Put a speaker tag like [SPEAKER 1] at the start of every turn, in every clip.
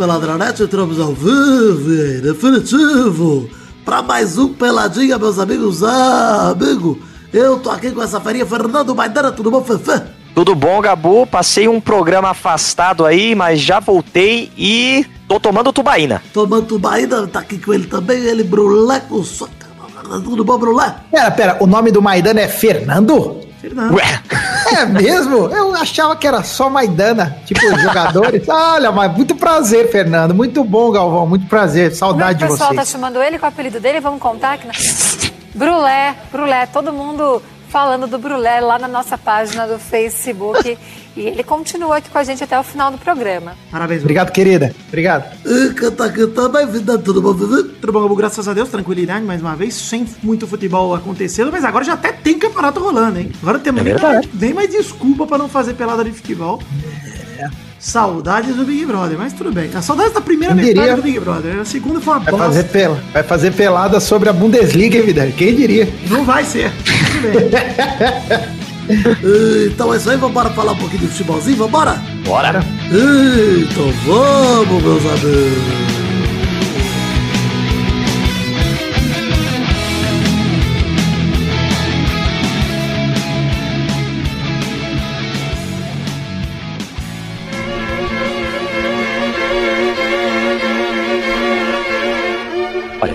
[SPEAKER 1] Peladranete, entramos ao vivo e definitivo para mais um Peladinha, meus amigos. Ah, amigo, eu tô aqui com essa farinha, Fernando Maidana, tudo bom, Fefe?
[SPEAKER 2] Tudo bom, Gabu? Passei um programa afastado aí, mas já voltei e tô tomando tubaína.
[SPEAKER 1] Tomando tubaína, tá aqui com ele também, ele, Brulé com soca. Tudo bom, Brulé?
[SPEAKER 3] Pera, pera, o nome do Maidana é Fernando?
[SPEAKER 1] Fernando.
[SPEAKER 2] Ué,
[SPEAKER 3] É mesmo? Eu achava que era só Maidana, tipo jogadores. Olha, mas muito prazer, Fernando. Muito bom, Galvão. Muito prazer. Saudade
[SPEAKER 4] que o
[SPEAKER 3] de
[SPEAKER 4] pessoal tá chamando ele? É o apelido dele? Vamos contar aqui. Na... Brulé, Brulé. Todo mundo falando do Brulé lá na nossa página do Facebook. E ele continua aqui com a gente até o final do programa.
[SPEAKER 5] Parabéns,
[SPEAKER 3] Obrigado, querida. Obrigado.
[SPEAKER 1] Tudo bom?
[SPEAKER 5] Tudo bom, Gabu? Graças a Deus, tranquilidade mais uma vez, sem muito futebol acontecendo, mas agora já até tem campeonato rolando, hein? Agora temos
[SPEAKER 2] É
[SPEAKER 5] nem,
[SPEAKER 2] verdade.
[SPEAKER 5] nem mais desculpa pra não fazer pelada de futebol. Saudades do Big Brother, mas tudo bem. A saudades da primeira
[SPEAKER 3] Quem
[SPEAKER 5] metade
[SPEAKER 3] diria?
[SPEAKER 5] do Big Brother. A segunda foi uma
[SPEAKER 3] Vai
[SPEAKER 5] bosta.
[SPEAKER 3] fazer, pela, vai fazer pelada sobre a Bundesliga, hein, Vidal? Quem diria?
[SPEAKER 5] Não vai ser. Tudo bem.
[SPEAKER 1] Então é isso aí, vambora falar um pouquinho de futebolzinho, vambora?
[SPEAKER 2] bora.
[SPEAKER 1] Então vamos, meus amigos.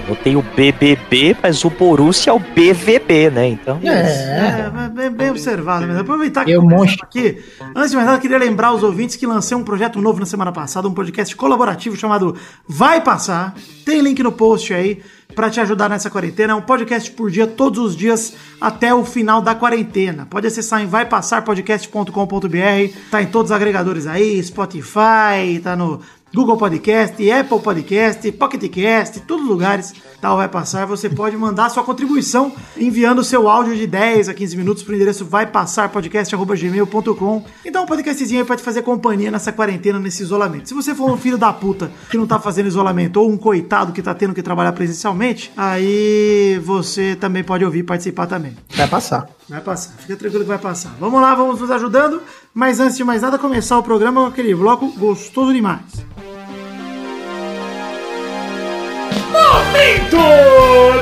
[SPEAKER 2] Não tem o BBB, mas o Borussia é o BVB, né? Então,
[SPEAKER 5] É, mas bem, bem observado. Mas aproveitar que
[SPEAKER 3] Eu
[SPEAKER 5] eu
[SPEAKER 3] monstro.
[SPEAKER 5] aqui. Antes de mais nada, queria lembrar aos ouvintes que lancei um projeto novo na semana passada, um podcast colaborativo chamado Vai Passar. Tem link no post aí pra te ajudar nessa quarentena. É um podcast por dia, todos os dias, até o final da quarentena. Pode acessar em vaipassarpodcast.com.br. Tá em todos os agregadores aí, Spotify, tá no Google Podcast, Apple Podcast, Pocket Cast, todos os lugares, tal vai passar. Você pode mandar sua contribuição enviando seu áudio de 10 a 15 minutos para o endereço vaipassarpodcast.gmail.com. Então um podcastzinho aí pra te fazer companhia nessa quarentena, nesse isolamento. Se você for um filho da puta que não tá fazendo isolamento ou um coitado que tá tendo que trabalhar presencialmente, aí você também pode ouvir participar também.
[SPEAKER 3] Vai passar.
[SPEAKER 5] Vai passar, fica tranquilo que vai passar. Vamos lá, vamos nos ajudando. Mas antes de mais nada, começar o programa com aquele bloco gostoso demais.
[SPEAKER 6] Momento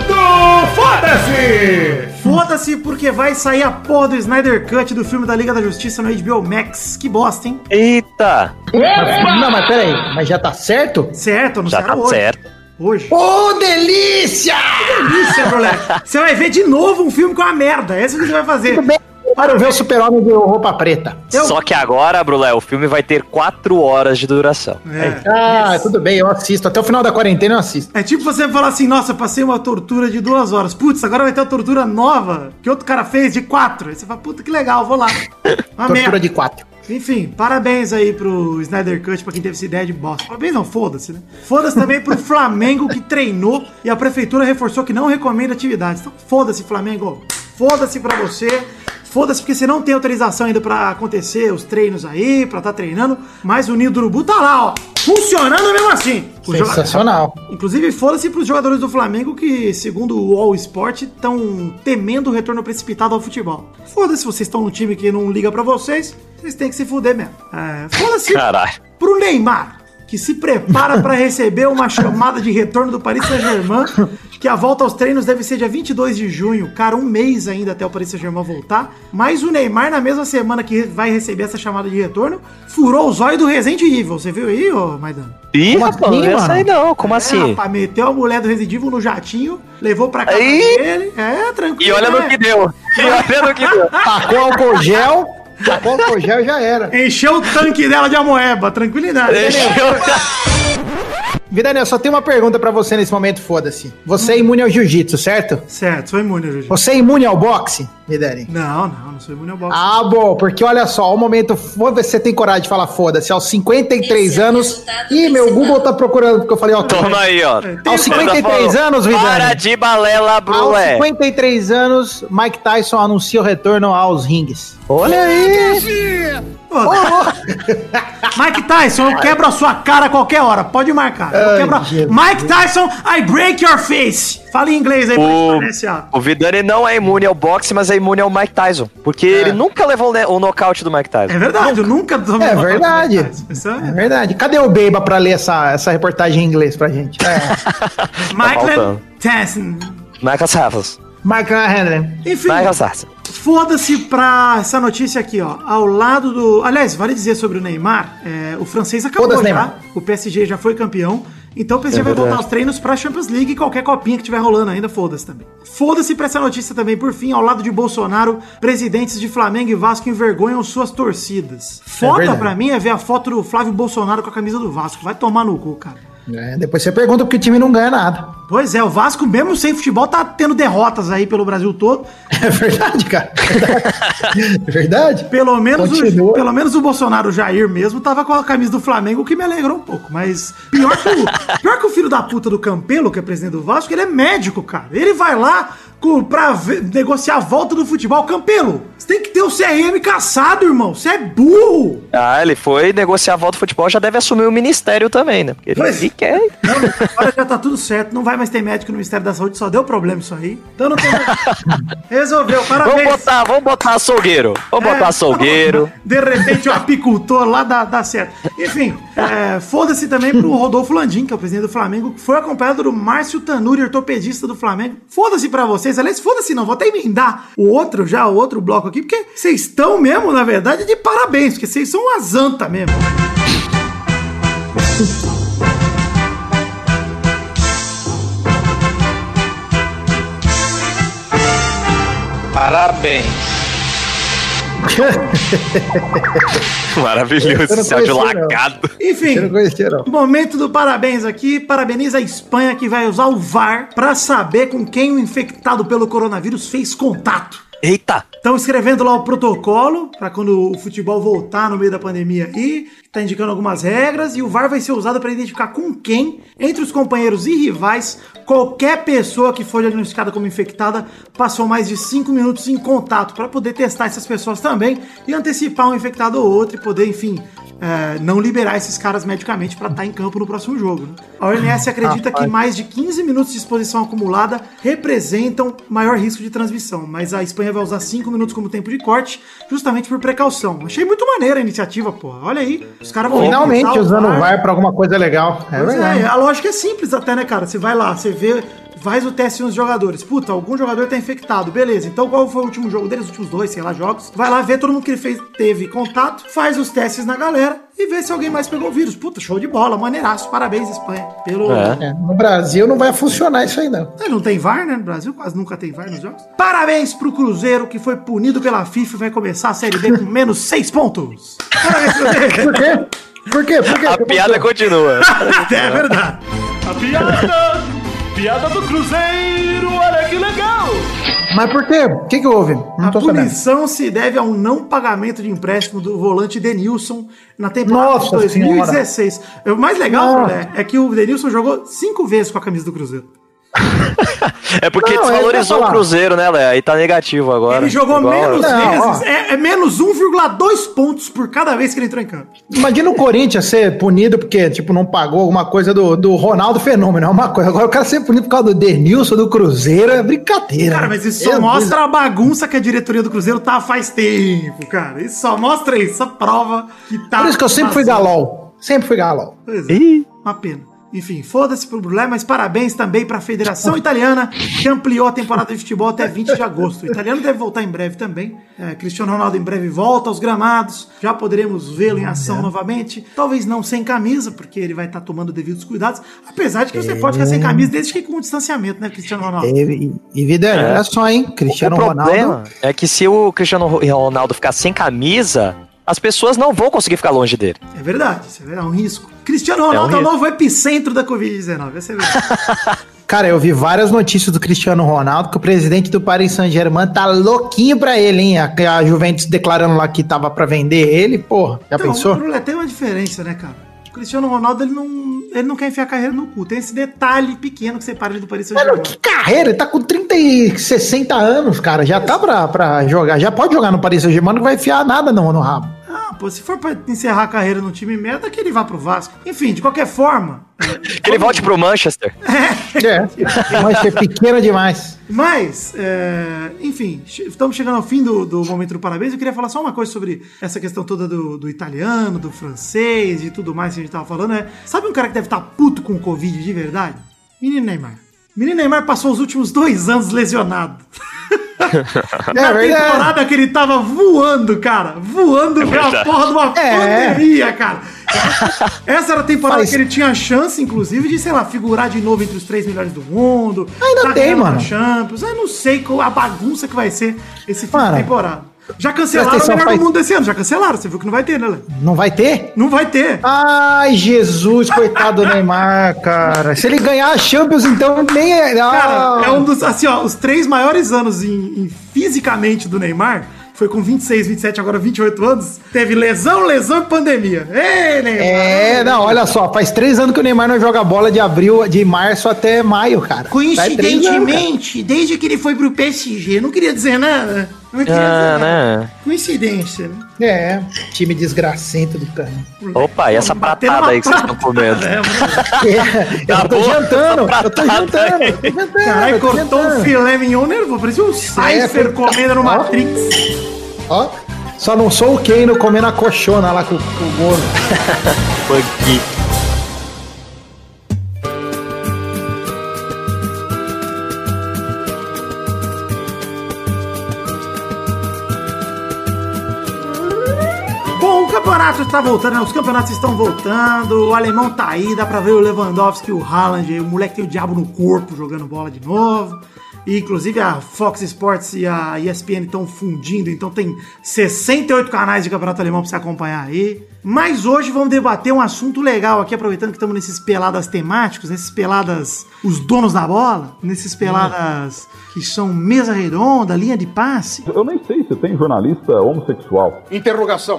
[SPEAKER 6] do Foda-se!
[SPEAKER 5] Foda-se porque vai sair a porra do Snyder Cut do filme da Liga da Justiça no HBO Max. Que bosta, hein?
[SPEAKER 2] Eita!
[SPEAKER 3] Não, mas peraí. Mas já tá certo?
[SPEAKER 5] Certo,
[SPEAKER 2] Já
[SPEAKER 5] anunciaram
[SPEAKER 2] tá
[SPEAKER 5] hoje.
[SPEAKER 2] certo.
[SPEAKER 5] Hoje.
[SPEAKER 3] Ô, delícia!
[SPEAKER 5] Delícia, moleque. Você vai ver de novo um filme com uma merda. É isso que você vai fazer.
[SPEAKER 3] Tudo bem. Para ver o super-homem de roupa preta.
[SPEAKER 5] Eu-
[SPEAKER 2] Só que agora, Brulé, o filme vai ter 4 horas de duração.
[SPEAKER 5] É.
[SPEAKER 3] Ah, tudo bem, eu assisto. Até o final da quarentena eu assisto.
[SPEAKER 5] É tipo você falar assim, nossa, passei uma tortura de duas horas. Putz, agora vai ter uma tortura nova que outro cara fez de quatro. Aí você fala, puta que legal, vou lá. Uma
[SPEAKER 3] Tortura
[SPEAKER 5] merda.
[SPEAKER 3] de quatro.
[SPEAKER 5] Enfim, parabéns aí pro Snyder Cut, pra quem teve essa ideia de bosta. Parabéns não, foda-se, né? Foda-se também pro Flamengo que treinou e a prefeitura reforçou que não recomenda atividades. Então, foda-se, Flamengo. Foda-se pra você. Foda-se porque você não tem autorização ainda pra acontecer os treinos aí, pra tá treinando. Mas o Ninho do Urubu tá lá, ó. Funcionando mesmo assim. O joga-
[SPEAKER 3] Sensacional.
[SPEAKER 5] Inclusive, foda-se pros jogadores do Flamengo que, segundo o All Sport, estão temendo o retorno precipitado ao futebol. Foda-se, vocês estão num time que não liga pra vocês, vocês têm que se fuder mesmo. É, foda-se pro Neymar, que se prepara pra receber uma chamada de retorno do Paris Saint-Germain, que a volta aos treinos deve ser dia 22 de junho. Cara, um mês ainda até o Paris Saint-Germain voltar. Mas o Neymar, na mesma semana que vai receber essa chamada de retorno, furou o zóio do Resident Evil. Você viu aí, ô Maidano?
[SPEAKER 2] Ih, rapaz,
[SPEAKER 3] assim,
[SPEAKER 2] não sei não. Como
[SPEAKER 5] É,
[SPEAKER 2] assim?
[SPEAKER 5] rapaz, meteu a mulher do Resident Evil no jatinho, levou pra casa
[SPEAKER 2] Aí.
[SPEAKER 5] dele. É, tranquilo.
[SPEAKER 2] E olha
[SPEAKER 5] né?
[SPEAKER 2] no que deu. E olha no que deu.
[SPEAKER 3] Tacou álcool gel, tacou álcool gel e já era.
[SPEAKER 5] Encheu o tanque dela de amoeba, tranquilidade.
[SPEAKER 2] Deixa eu...
[SPEAKER 3] Vidania, só tem uma pergunta pra você nesse momento, foda-se. Você é imune ao jiu-jitsu, certo?
[SPEAKER 5] Certo, sou imune, Juju.
[SPEAKER 3] Você é imune ao boxe, Vidani?
[SPEAKER 5] Não, não, não sou imune ao boxe.
[SPEAKER 3] Ah, bom, porque olha só, o momento, foda-se, você tem coragem de falar foda-se, aos 53
[SPEAKER 7] Esse é
[SPEAKER 3] anos.
[SPEAKER 7] resultado
[SPEAKER 3] Ih, meu Google tá procurando, porque eu falei, ó,
[SPEAKER 2] Toma aí, ó.
[SPEAKER 3] Aos 53 anos, Vidani.
[SPEAKER 2] Para de balela,
[SPEAKER 3] Aos
[SPEAKER 2] Brulé.
[SPEAKER 3] 53 anos, Mike Tyson anuncia o retorno aos rings.
[SPEAKER 2] Olha aí.
[SPEAKER 5] Mike Tyson, eu quebro a sua cara a qualquer hora. Pode marcar. Eu
[SPEAKER 3] Ai,
[SPEAKER 5] quebro. Mike Tyson, I break your face. Fala em inglês aí pra
[SPEAKER 2] O, o Vidani não é imune ao boxe, mas é imune ao Mike Tyson. Porque ele nunca levou o nocaute do Mike Tyson.
[SPEAKER 5] É verdade, eu nunca tomei
[SPEAKER 3] É verdade. É
[SPEAKER 5] é
[SPEAKER 3] verdade. Cadê o Beiba pra ler essa, essa reportagem em inglês pra gente? É.
[SPEAKER 5] Michael
[SPEAKER 2] faltando.
[SPEAKER 5] Tyson.
[SPEAKER 2] Michael Sarfas.
[SPEAKER 3] Michael Henry.
[SPEAKER 5] Enfim,
[SPEAKER 2] Michael Sarfas.
[SPEAKER 5] foda-se pra essa notícia aqui, ó. Ao lado do. Aliás, vale dizer sobre o Neymar, é, o francês acabou já.
[SPEAKER 3] Neymar.
[SPEAKER 5] O PSG já foi campeão. Então o PSG
[SPEAKER 2] É
[SPEAKER 5] vai voltar aos treinos pra Champions League e qualquer copinha que tiver rolando ainda, foda-se também. Foda-se pra essa notícia também, por fim, ao lado de Bolsonaro, presidentes de Flamengo e Vasco envergonham suas torcidas. Foda
[SPEAKER 3] verdade.
[SPEAKER 5] pra mim é ver a foto do Flávio Bolsonaro com a camisa do Vasco. Vai tomar no cu, cara.
[SPEAKER 3] É, depois você pergunta porque o time não ganha nada.
[SPEAKER 5] Pois é, o Vasco, mesmo sem futebol, tá tendo derrotas aí pelo Brasil todo.
[SPEAKER 3] É verdade, cara. É verdade.
[SPEAKER 5] Pelo menos, o, pelo menos o Bolsonaro, o Jair mesmo, tava com a camisa do Flamengo, o que me alegrou um pouco. Mas pior que, o, pior que o filho da puta do Campelo, que é presidente do Vasco, ele é médico, cara. Ele vai lá com, pra ver- negociar a volta do futebol. Campelo, você tem que ter o CRM caçado, irmão. Você é burro.
[SPEAKER 2] Ah, ele foi negociar a volta do futebol, já deve assumir o ministério também, né? Porque ele,
[SPEAKER 5] Pois.
[SPEAKER 2] ele quer.
[SPEAKER 5] Não, agora já tá tudo certo. Não vai mais ter médico no Ministério da Saúde, só deu problema isso aí. Então não tem. Resolveu, parabéns.
[SPEAKER 2] Vamos botar, vamos botar açougueiro. Vamos
[SPEAKER 5] É,
[SPEAKER 2] botar açougueiro.
[SPEAKER 5] De repente, o apicultor lá dá, dá certo. Enfim, é, foda-se também pro Rodolfo Landim, que é o presidente do Flamengo, que foi acompanhado do Márcio Tanuri, ortopedista do Flamengo. Foda-se pra vocês. Aliás, foda-se não, vou até emendar o outro já, o outro bloco aqui, porque vocês estão mesmo, na verdade, de parabéns, porque vocês são uma zanta mesmo.
[SPEAKER 7] Parabéns.
[SPEAKER 2] Maravilhoso esse áudio
[SPEAKER 3] não.
[SPEAKER 2] lacado.
[SPEAKER 5] Enfim. Momento do parabéns aqui. Parabeniza a Espanha que vai usar o VAR pra saber com quem o infectado pelo coronavírus fez contato.
[SPEAKER 2] Eita!
[SPEAKER 5] Estão escrevendo lá o protocolo para quando o futebol voltar no meio da pandemia aí. Tá indicando algumas regras e o VAR vai ser usado para identificar com quem, entre os companheiros e rivais, qualquer pessoa que for diagnosticada como infectada passou mais de 5 minutos em contato para poder testar essas pessoas também e antecipar um infectado ou outro e poder, enfim, é, não liberar esses caras medicamente para estar em campo no próximo jogo. né? A OMS acredita que mais de 15 minutos de exposição acumulada representam maior risco de transmissão, mas a Espanha vai usar 5 minutos como tempo de corte, justamente por precaução. Achei muito maneira a iniciativa, pô. Olha aí, os caras vão
[SPEAKER 3] Finalmente usando o VAR pra alguma coisa legal. É
[SPEAKER 5] é, a lógica é simples até, né, cara? Você vai lá, você vê, faz o teste nos jogadores. Puta, algum jogador tá infectado, beleza. Então qual foi o último jogo deles, os últimos dois, sei lá, jogos? Vai lá ver todo mundo que ele fez, teve contato, faz os testes na galera e vê se alguém mais pegou o vírus. Puta, show de bola, maneiraço. Parabéns, Espanha. Pelo.
[SPEAKER 2] É.
[SPEAKER 3] No Brasil não vai funcionar isso aí, não.
[SPEAKER 5] É, não tem VAR, né? No Brasil quase nunca tem VAR nos jogos. Parabéns pro Cruzeiro, que foi punido pela FIFA e vai começar a Série B com menos seis pontos. Parabéns, Cruzeiro.
[SPEAKER 3] Por quê? Por quê? Por quê?
[SPEAKER 2] A piada continua.
[SPEAKER 5] é verdade.
[SPEAKER 6] A piada, piada do Cruzeiro, olha que legal.
[SPEAKER 3] Mas por quê? O que, que houve? Não
[SPEAKER 5] A
[SPEAKER 3] tô sabendo.
[SPEAKER 5] punição se deve a um não pagamento de empréstimo do volante Denilson na temporada
[SPEAKER 3] Nossa
[SPEAKER 5] de 2016. O mais legal,
[SPEAKER 3] Nossa.
[SPEAKER 5] né, é que o Denilson jogou cinco vezes com a camisa do Cruzeiro.
[SPEAKER 2] É porque
[SPEAKER 3] Não,
[SPEAKER 2] desvalorizou o. Cruzeiro, né, Léo? Aí tá negativo agora.
[SPEAKER 5] Ele jogou
[SPEAKER 2] Igual-
[SPEAKER 5] menos
[SPEAKER 3] Não,
[SPEAKER 5] vezes,
[SPEAKER 3] ó.
[SPEAKER 5] é, é menos 1,2 pontos por cada vez que ele entrou em campo.
[SPEAKER 3] Imagina o Corinthians ser punido porque, tipo, não pagou alguma coisa do, do Ronaldo Fenômeno, é uma coisa. Agora o cara ser punido por causa do Denilson, do Cruzeiro, é brincadeira.
[SPEAKER 5] Cara, mas isso só mostra a bagunça que a diretoria do Cruzeiro tá faz tempo, cara. Isso só mostra isso, só prova que tá.
[SPEAKER 3] Deus. Por isso que eu sempre fui galol. Sempre fui galol.
[SPEAKER 5] Pois é.
[SPEAKER 2] Ih,
[SPEAKER 5] Uma pena. Enfim, foda-se pro Brulé, mas parabéns também pra Federação Italiana, que ampliou a temporada de futebol até 20 de agosto. O italiano deve voltar em breve também. É, Cristiano Ronaldo em breve volta aos gramados. Já poderemos vê-lo em ação novamente. Talvez não sem camisa, porque ele vai estar tomando devidos cuidados. Apesar de que você pode ficar sem camisa desde que com distanciamento, né, Cristiano Ronaldo?
[SPEAKER 3] E, e, e vida, olha só, hein? Cristiano
[SPEAKER 2] o problema
[SPEAKER 3] Ronaldo.
[SPEAKER 2] é que se o Cristiano Ronaldo ficar sem camisa, as pessoas não vão conseguir ficar longe dele.
[SPEAKER 5] É verdade, isso é é um risco. Cristiano Ronaldo é, o novo epicentro da Covid-19. Essa é a verdade.
[SPEAKER 3] Cara, eu vi várias notícias do Cristiano Ronaldo que o presidente do Paris Saint-Germain tá louquinho pra ele, hein? A, a Juventus declarando lá que tava pra vender ele, porra. Já
[SPEAKER 5] Então,
[SPEAKER 3] pensou?
[SPEAKER 5] Brulé, tem uma diferença, né, cara? O Cristiano Ronaldo, ele não, ele não quer enfiar a carreira no cu. Tem esse detalhe pequeno que separa ele do Paris
[SPEAKER 3] Mano,
[SPEAKER 5] Saint-Germain.
[SPEAKER 3] que carreira, ele tá com 30 e 60 anos, cara. Já tá pra, pra jogar. Já pode jogar no Paris Saint-Germain, não vai enfiar nada não no rabo.
[SPEAKER 5] Pô, se for pra encerrar a carreira num time merda, que ele vá pro Vasco. Enfim, de qualquer forma.
[SPEAKER 2] Que ele volte pro Manchester.
[SPEAKER 3] É. Mancha é pequena demais.
[SPEAKER 5] Mas, é, enfim, estamos chegando ao fim do, do momento do parabéns. Eu queria falar só uma coisa sobre essa questão toda do, do italiano, do francês e tudo mais que a gente tava falando. É, sabe um cara que deve estar puto com o Covid de verdade? Menino Neymar. Menino Neymar passou os últimos dois anos lesionado. Na
[SPEAKER 3] É verdade.
[SPEAKER 5] temporada que ele tava voando, cara. Voando é a
[SPEAKER 2] verdade.
[SPEAKER 5] porra de uma
[SPEAKER 3] É.
[SPEAKER 5] pandemia, cara. Essa era a temporada
[SPEAKER 3] Faz-
[SPEAKER 5] que ele tinha a chance, inclusive, de, sei lá, figurar de novo entre os três melhores do mundo.
[SPEAKER 3] Ainda
[SPEAKER 5] tá
[SPEAKER 3] tem,
[SPEAKER 5] ganhando
[SPEAKER 3] mano.
[SPEAKER 5] Champions. Eu não sei qual a bagunça que vai ser esse fim de temporada. Já cancelaram o
[SPEAKER 3] presta
[SPEAKER 5] melhor
[SPEAKER 3] atenção,
[SPEAKER 5] do
[SPEAKER 3] faz-
[SPEAKER 5] mundo desse ano. Já cancelaram. Você viu que não vai ter, né, Léo?
[SPEAKER 3] Não vai ter?
[SPEAKER 5] Não vai ter.
[SPEAKER 3] Ai, Jesus, coitado do Neymar, cara. Se ele ganhar a Champions, então nem é.
[SPEAKER 5] Cara,
[SPEAKER 3] Ah.
[SPEAKER 5] é um dos, assim, ó, os três maiores anos em, em fisicamente do Neymar. Foi com 26, 27, agora 28 anos. Teve lesão, lesão e pandemia. Ei, Neymar!
[SPEAKER 3] É, não, olha só, faz três anos que o Neymar não joga bola de abril, de março até maio, cara. Faz três anos, cara.
[SPEAKER 5] Coincidentemente, desde que ele foi pro PSG, não queria dizer nada. Não
[SPEAKER 2] Ah, né?
[SPEAKER 5] Coincidência, né?
[SPEAKER 3] É, time desgracento do cara.
[SPEAKER 2] Opa, e essa pratada aí que vocês estão comendo?
[SPEAKER 5] né?
[SPEAKER 3] É, eu tô jantando, eu tô jantando, eu tô jantando.
[SPEAKER 5] Caralho, cortou um filé mignon nervoso. Parecia um Cypher
[SPEAKER 3] foi-
[SPEAKER 5] comendo no. Matrix.
[SPEAKER 3] Ó, só não sou o Kano comendo a coxona lá com, com o bolo.
[SPEAKER 2] Funky.
[SPEAKER 5] Está voltando, né? os campeonatos estão voltando, o alemão tá aí, dá pra ver o Lewandowski o Haaland, o moleque tem o diabo no corpo jogando bola de novo. E, inclusive a Fox Sports e a ESPN estão fundindo, então tem 68 canais de campeonato alemão pra você acompanhar aí. Mas hoje vamos debater um assunto legal aqui, aproveitando que estamos nesses peladas temáticos, nesses peladas os donos da bola, nesses peladas que são mesa redonda, linha de passe.
[SPEAKER 7] Eu nem sei se tem jornalista homossexual.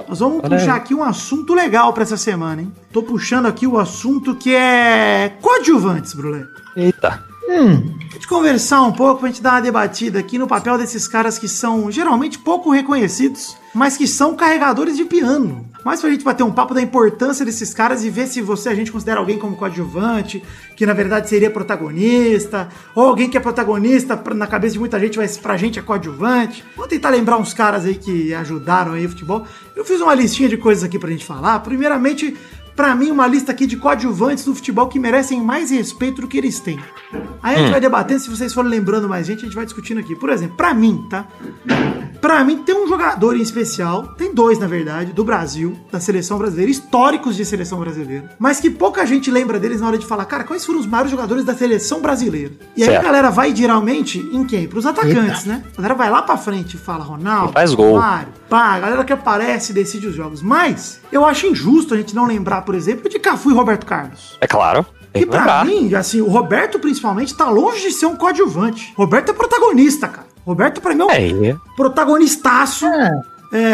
[SPEAKER 5] Nós vamos puxar aqui um assunto legal pra essa semana, hein? Tô puxando aqui o assunto que é coadjuvantes, Brulé.
[SPEAKER 2] Eita.
[SPEAKER 5] A gente conversar um pouco, pra gente dar uma debatida aqui no papel desses caras que são geralmente pouco reconhecidos, mas que são carregadores de piano. Mas pra gente bater um papo da importância desses caras e ver se você a gente considera alguém como coadjuvante, que na verdade seria protagonista, ou alguém que é protagonista na cabeça de muita gente, mas pra gente é coadjuvante. Vamos tentar lembrar uns caras aí que ajudaram aí o futebol. Eu fiz uma listinha de coisas aqui pra gente falar. Primeiramente, Pra mim, uma lista aqui de coadjuvantes do futebol que merecem mais respeito do que eles têm. Aí a gente vai debatendo, se vocês forem lembrando mais gente, a gente vai discutindo aqui. Por exemplo, pra mim, tá? Pra mim, tem um jogador em especial, tem dois, na verdade, do Brasil, da seleção brasileira, históricos de seleção brasileira, mas que pouca gente lembra deles na hora de falar, cara, quais foram os maiores jogadores da seleção brasileira? E aí
[SPEAKER 2] Certo.
[SPEAKER 5] a galera vai geralmente em quem? Pros atacantes, né? A galera vai lá pra frente e fala Ronaldo,
[SPEAKER 2] Faz gol.
[SPEAKER 5] Romário, pá, a galera que aparece e decide os jogos. Mas eu acho injusto a gente não lembrar, por exemplo, de Cafu e Roberto Carlos.
[SPEAKER 2] É claro. Tem
[SPEAKER 5] Que
[SPEAKER 2] que
[SPEAKER 5] pra
[SPEAKER 2] lembrar.
[SPEAKER 5] mim, assim, o Roberto principalmente tá longe de ser um coadjuvante. Roberto é protagonista, cara. Roberto pra mim é um
[SPEAKER 2] É, ele-
[SPEAKER 5] protagonistaço. É,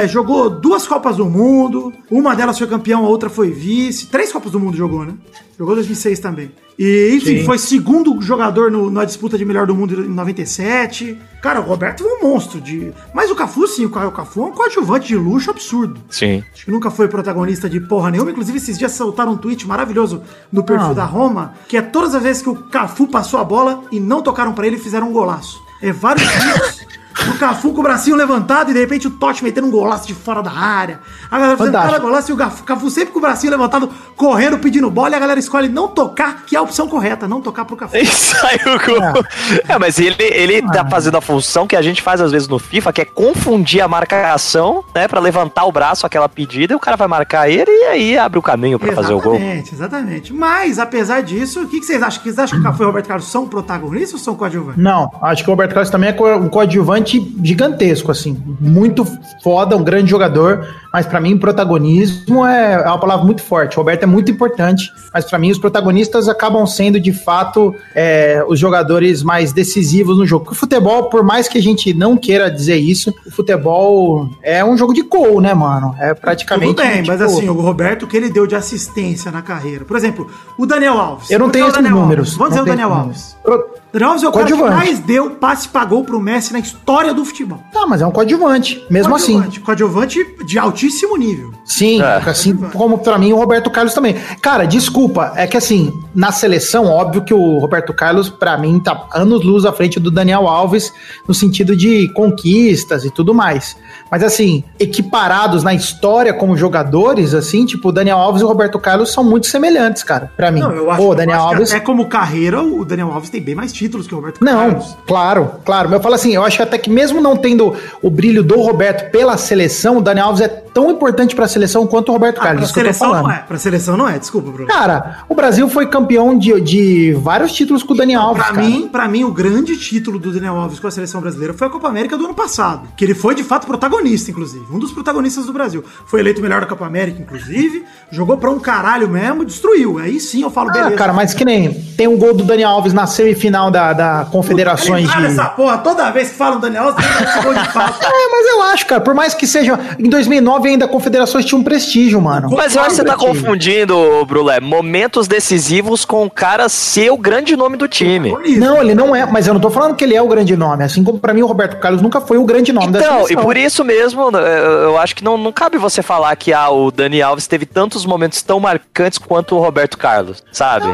[SPEAKER 5] jogou duas Copas do Mundo, uma delas foi campeão, a outra foi vice. Três Copas do Mundo jogou, né? Jogou 2006 também. E, enfim,
[SPEAKER 3] Sim.
[SPEAKER 5] foi segundo jogador no- na disputa de melhor do mundo em 97. Cara, o Roberto foi um monstro de. Mas o Cafu, sim, o Ca- o Cafu é um coadjuvante de luxo absurdo.
[SPEAKER 2] Sim.
[SPEAKER 5] Acho que nunca foi protagonista de porra nenhuma. Inclusive, esses dias soltaram um tweet maravilhoso no perfil
[SPEAKER 3] Ah.
[SPEAKER 5] da Roma, que é todas as vezes que o Cafu passou a bola e não tocaram pra ele, fizeram um golaço. É vários vídeos do Cafu com o bracinho levantado e de repente o Totti metendo um golaço de fora da área. A galera fazendo cada golaço e o Cafu, Cafu sempre com o bracinho levantado, correndo, pedindo bola e a galera escolhe não tocar, que é a opção correta, não tocar pro Cafu.
[SPEAKER 2] E saiu com. É, mas ele, ele tá fazendo a função que a gente faz às vezes no FIFA, que é confundir a marcação, né? Pra levantar o braço, aquela pedida, e o cara vai marcar ele e aí abre o caminho pra fazer o gol.
[SPEAKER 5] Exatamente, exatamente. Mas, apesar disso, o que, que vocês acham? Vocês acham que o Cafu e o Roberto Carlos são protagonistas ou são coadjuvantes?
[SPEAKER 3] Não, acho que o Roberto Carlos também é co- um coadjuvante gigantesco, assim. Muito foda, um grande jogador. Mas pra mim, protagonismo é, é uma palavra muito forte. O Roberto é muito importante, mas pra mim, os protagonistas acabam sendo, de fato, é, os jogadores mais decisivos no jogo. Porque o futebol, por mais que a gente não queira dizer isso, o futebol é um jogo de gol, né, mano? É praticamente.
[SPEAKER 5] Tudo bem, mas
[SPEAKER 3] tipo,
[SPEAKER 5] assim, o Roberto, o que ele deu de assistência na carreira. Por exemplo, o Daniel Alves.
[SPEAKER 3] Eu não tenho esses números.
[SPEAKER 5] Alves. Vamos dizer o Daniel Alves.
[SPEAKER 3] Pro-
[SPEAKER 5] Daniel Alves é o cara que
[SPEAKER 3] Coadjuvante.
[SPEAKER 5] mais deu passe pagou pro Messi na história do futebol.
[SPEAKER 3] Tá, mas é um coadjuvante, mesmo assim.
[SPEAKER 5] Coadjuvante. Coadjuvante de altíssimo nível.
[SPEAKER 3] Sim,
[SPEAKER 2] É.
[SPEAKER 3] assim como pra mim o Roberto Carlos também. Cara, desculpa, é que assim, na seleção, óbvio que o Roberto Carlos, pra mim, tá anos luz à frente do Daniel Alves, no sentido de conquistas e tudo mais. Mas assim, equiparados na história como jogadores, assim, tipo, o Daniel Alves e o Roberto Carlos são muito semelhantes, cara, pra mim.
[SPEAKER 5] Não, eu acho,
[SPEAKER 3] Pô,
[SPEAKER 5] eu
[SPEAKER 3] Daniel
[SPEAKER 5] acho que
[SPEAKER 3] Alves.
[SPEAKER 5] até como carreira, o Daniel Alves tem bem mais títulos que o Roberto
[SPEAKER 3] Não,
[SPEAKER 5] Carlos.
[SPEAKER 3] claro, claro. Mas eu falo assim, eu acho que até que mesmo não tendo o brilho do Roberto pela seleção, o Daniel Alves é tão importante pra seleção quanto o Roberto
[SPEAKER 5] Ah,
[SPEAKER 3] Carlos. tô
[SPEAKER 5] seleção não é. Pra seleção não é, desculpa, Bruno.
[SPEAKER 3] Cara, o Brasil foi campeão de, de vários títulos com o Daniel Alves,
[SPEAKER 5] Pra
[SPEAKER 3] cara.
[SPEAKER 5] mim, pra mim, o grande título do Daniel Alves com a seleção brasileira foi a Copa América do ano passado. Que ele foi, de fato, protagonista, inclusive. Um dos protagonistas do Brasil. Foi eleito melhor da Copa América, inclusive. Jogou pra um caralho mesmo, destruiu. Aí sim eu falo,
[SPEAKER 3] Ah,
[SPEAKER 5] beleza.
[SPEAKER 3] cara, mas que nem tem um gol do Daniel Alves na semifinal da, da Confederações
[SPEAKER 5] Ele
[SPEAKER 3] de.
[SPEAKER 5] essa porra, toda vez que falam Daniel Alves, de falta.
[SPEAKER 3] É, mas eu acho, cara, por mais que seja. Em 2009 ainda a Confederações tinha um prestígio, mano.
[SPEAKER 2] Mas eu acho que você tá confundindo, Brulé, momentos decisivos com o cara ser o grande nome do time.
[SPEAKER 3] Não, ele não é, mas eu não tô falando que ele é o grande nome. Assim como pra mim o Roberto Carlos nunca foi o grande nome da
[SPEAKER 2] Então, e
[SPEAKER 3] seleção.
[SPEAKER 2] por isso mesmo, eh, eu acho que não, não cabe você falar que ah, o Dani Alves teve tantos momentos tão marcantes quanto o Roberto Carlos, sabe?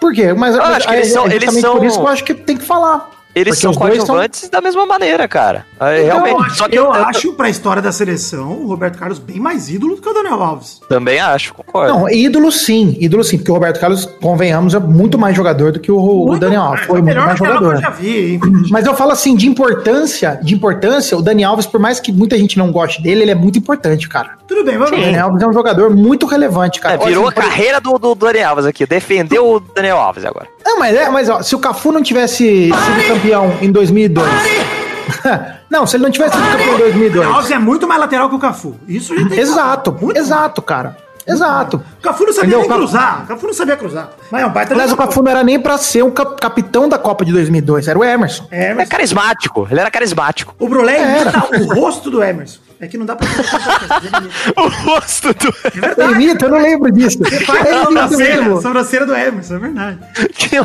[SPEAKER 3] Por quê? Mas
[SPEAKER 2] Eu acho que
[SPEAKER 3] é-
[SPEAKER 2] eles são-
[SPEAKER 3] é
[SPEAKER 2] eles
[SPEAKER 3] justamente
[SPEAKER 2] são-
[SPEAKER 3] por isso que eu acho que tem que falar.
[SPEAKER 2] Eles
[SPEAKER 3] Porque
[SPEAKER 2] são
[SPEAKER 3] dois são-
[SPEAKER 2] coadjuvantes da mesma maneira, cara. É,
[SPEAKER 5] Eu
[SPEAKER 2] Realmente.
[SPEAKER 5] acho,
[SPEAKER 2] Só que
[SPEAKER 5] eu
[SPEAKER 2] eu,
[SPEAKER 5] acho, pra história da seleção, o Roberto Carlos bem mais ídolo do que o Daniel Alves.
[SPEAKER 2] também acho, concordo.
[SPEAKER 3] Não, ídolo sim, ídolo sim, porque o Roberto Carlos, convenhamos, é muito mais jogador do que o, o
[SPEAKER 5] Muito
[SPEAKER 3] Daniel
[SPEAKER 5] mais,
[SPEAKER 3] Alves.
[SPEAKER 5] é
[SPEAKER 3] Foi
[SPEAKER 5] o
[SPEAKER 3] muito mais jogador.
[SPEAKER 5] eu já vi, enfim.
[SPEAKER 3] Mas eu falo assim, de importância, de importância, o Dani Alves, por mais que muita gente não goste dele, ele é muito importante, cara.
[SPEAKER 5] Tudo bem, vamos
[SPEAKER 3] O
[SPEAKER 5] ver.
[SPEAKER 3] Dani Alves é um jogador muito relevante, cara.
[SPEAKER 2] É, virou
[SPEAKER 3] Assim,
[SPEAKER 2] a carreira do, do Dani Alves aqui. Defendeu o Daniel Alves agora.
[SPEAKER 3] Não, mas é, mas ó, se o Cafu não tivesse sido campeão em 2002. não, se ele não tivesse sido campeão em
[SPEAKER 5] O Daniel
[SPEAKER 3] 2002.
[SPEAKER 5] Alves é muito mais lateral que o Cafu. Isso gente tem
[SPEAKER 3] Exato.
[SPEAKER 5] Muito
[SPEAKER 3] exato, cara. Exato.
[SPEAKER 5] O Cafu não sabia
[SPEAKER 3] Entendeu?
[SPEAKER 5] nem cruzar. O Cafu não sabia cruzar. Mas é um baita
[SPEAKER 3] Aliás, o. Cafu não era nem pra ser um cap- capitão da Copa de 2002, era o Emerson.
[SPEAKER 5] É,
[SPEAKER 2] Ele é carismático. Ele era carismático.
[SPEAKER 5] o Brulé
[SPEAKER 3] Era.
[SPEAKER 5] imita o rosto do Emerson. É que não dá pra
[SPEAKER 2] o rosto do.
[SPEAKER 3] Eu imito, eu não lembro disso. É
[SPEAKER 5] a sobrancelha, sobrancelha do Emerson, é verdade.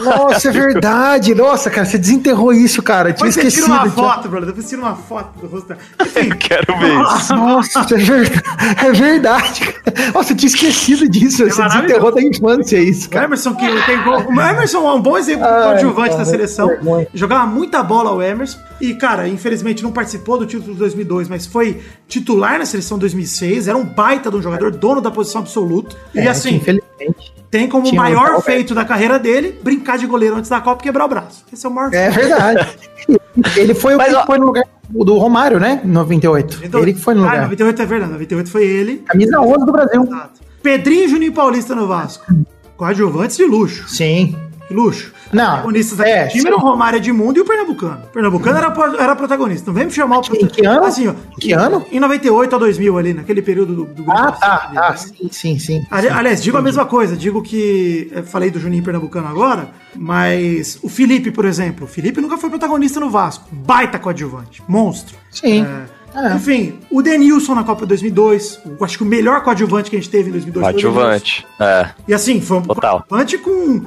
[SPEAKER 3] Nossa, é verdade. Nossa, cara, você desenterrou isso, cara. Eu tinha
[SPEAKER 5] Depois você tira
[SPEAKER 3] esquecido.
[SPEAKER 5] uma
[SPEAKER 3] tinha-
[SPEAKER 5] foto, brother. Depois tira uma foto do rosto. Enfim.
[SPEAKER 2] Quero ver isso.
[SPEAKER 3] Nossa, é verdade. É verdade. Nossa, eu tinha esquecido disso. Você
[SPEAKER 5] maravilhoso.
[SPEAKER 3] desenterrou da infância isso,
[SPEAKER 5] O
[SPEAKER 3] cara.
[SPEAKER 5] Emerson, que tem gol. O Emerson é um bom exemplo do coadjuvante
[SPEAKER 3] cara,
[SPEAKER 5] da seleção.
[SPEAKER 3] vergonha.
[SPEAKER 5] Jogava muita bola o Emerson. E, cara, infelizmente não participou do título de 2002, mas foi titular na seleção 2006. Era um baita de um jogador, dono da posição absoluta. E
[SPEAKER 3] É,
[SPEAKER 5] assim,
[SPEAKER 3] Infelizmente.
[SPEAKER 5] tem como o
[SPEAKER 3] um
[SPEAKER 5] maior
[SPEAKER 3] tal-
[SPEAKER 5] feito da carreira dele brincar de goleiro antes da Copa e quebrar o braço. Esse é o maior
[SPEAKER 3] É verdade. Ele foi o
[SPEAKER 2] Mas,
[SPEAKER 3] que
[SPEAKER 2] ó-
[SPEAKER 3] foi no lugar do Romário, né? Em 98.
[SPEAKER 5] Então,
[SPEAKER 3] ele que foi no
[SPEAKER 5] Ah,
[SPEAKER 3] lugar.
[SPEAKER 5] 98 é verdade. 98 foi ele.
[SPEAKER 3] Camisa 11 do Brasil.
[SPEAKER 5] Exato. Pedrinho e Juninho Paulista no Vasco. Coadjuvantes de luxo.
[SPEAKER 3] Sim.
[SPEAKER 5] De luxo.
[SPEAKER 3] Não,
[SPEAKER 5] protagonistas daquele
[SPEAKER 3] é,
[SPEAKER 5] time
[SPEAKER 3] sim.
[SPEAKER 5] eram o Romário Edmundo e o Pernambucano. O Pernambucano era, era protagonista. Não vem me chamar o
[SPEAKER 3] Em que ano?
[SPEAKER 5] Assim, ó.
[SPEAKER 3] Que ano?
[SPEAKER 5] Em 98 a 2000 ali, naquele período do, do
[SPEAKER 3] Ah,
[SPEAKER 5] grupo.
[SPEAKER 3] tá.
[SPEAKER 5] ali,
[SPEAKER 3] Ah,
[SPEAKER 5] né?
[SPEAKER 3] sim, sim, sim.
[SPEAKER 5] Ali- Aliás, digo a mesma coisa. Digo que. eu falei do Juninho Pernambucano agora, mas o Felipe, por exemplo. O Felipe nunca foi protagonista no Vasco. Baita coadjuvante. Monstro.
[SPEAKER 3] Sim.
[SPEAKER 5] É.
[SPEAKER 3] É.
[SPEAKER 5] Enfim, o Denilson na Copa 2002. Eu acho que o melhor coadjuvante que a gente teve em 2002 foi o Denilson.
[SPEAKER 2] Coadjuvante. É.
[SPEAKER 5] E assim, foi um
[SPEAKER 2] Total.
[SPEAKER 5] coadjuvante com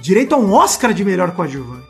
[SPEAKER 5] direito a um Oscar de melhor coadjuvante.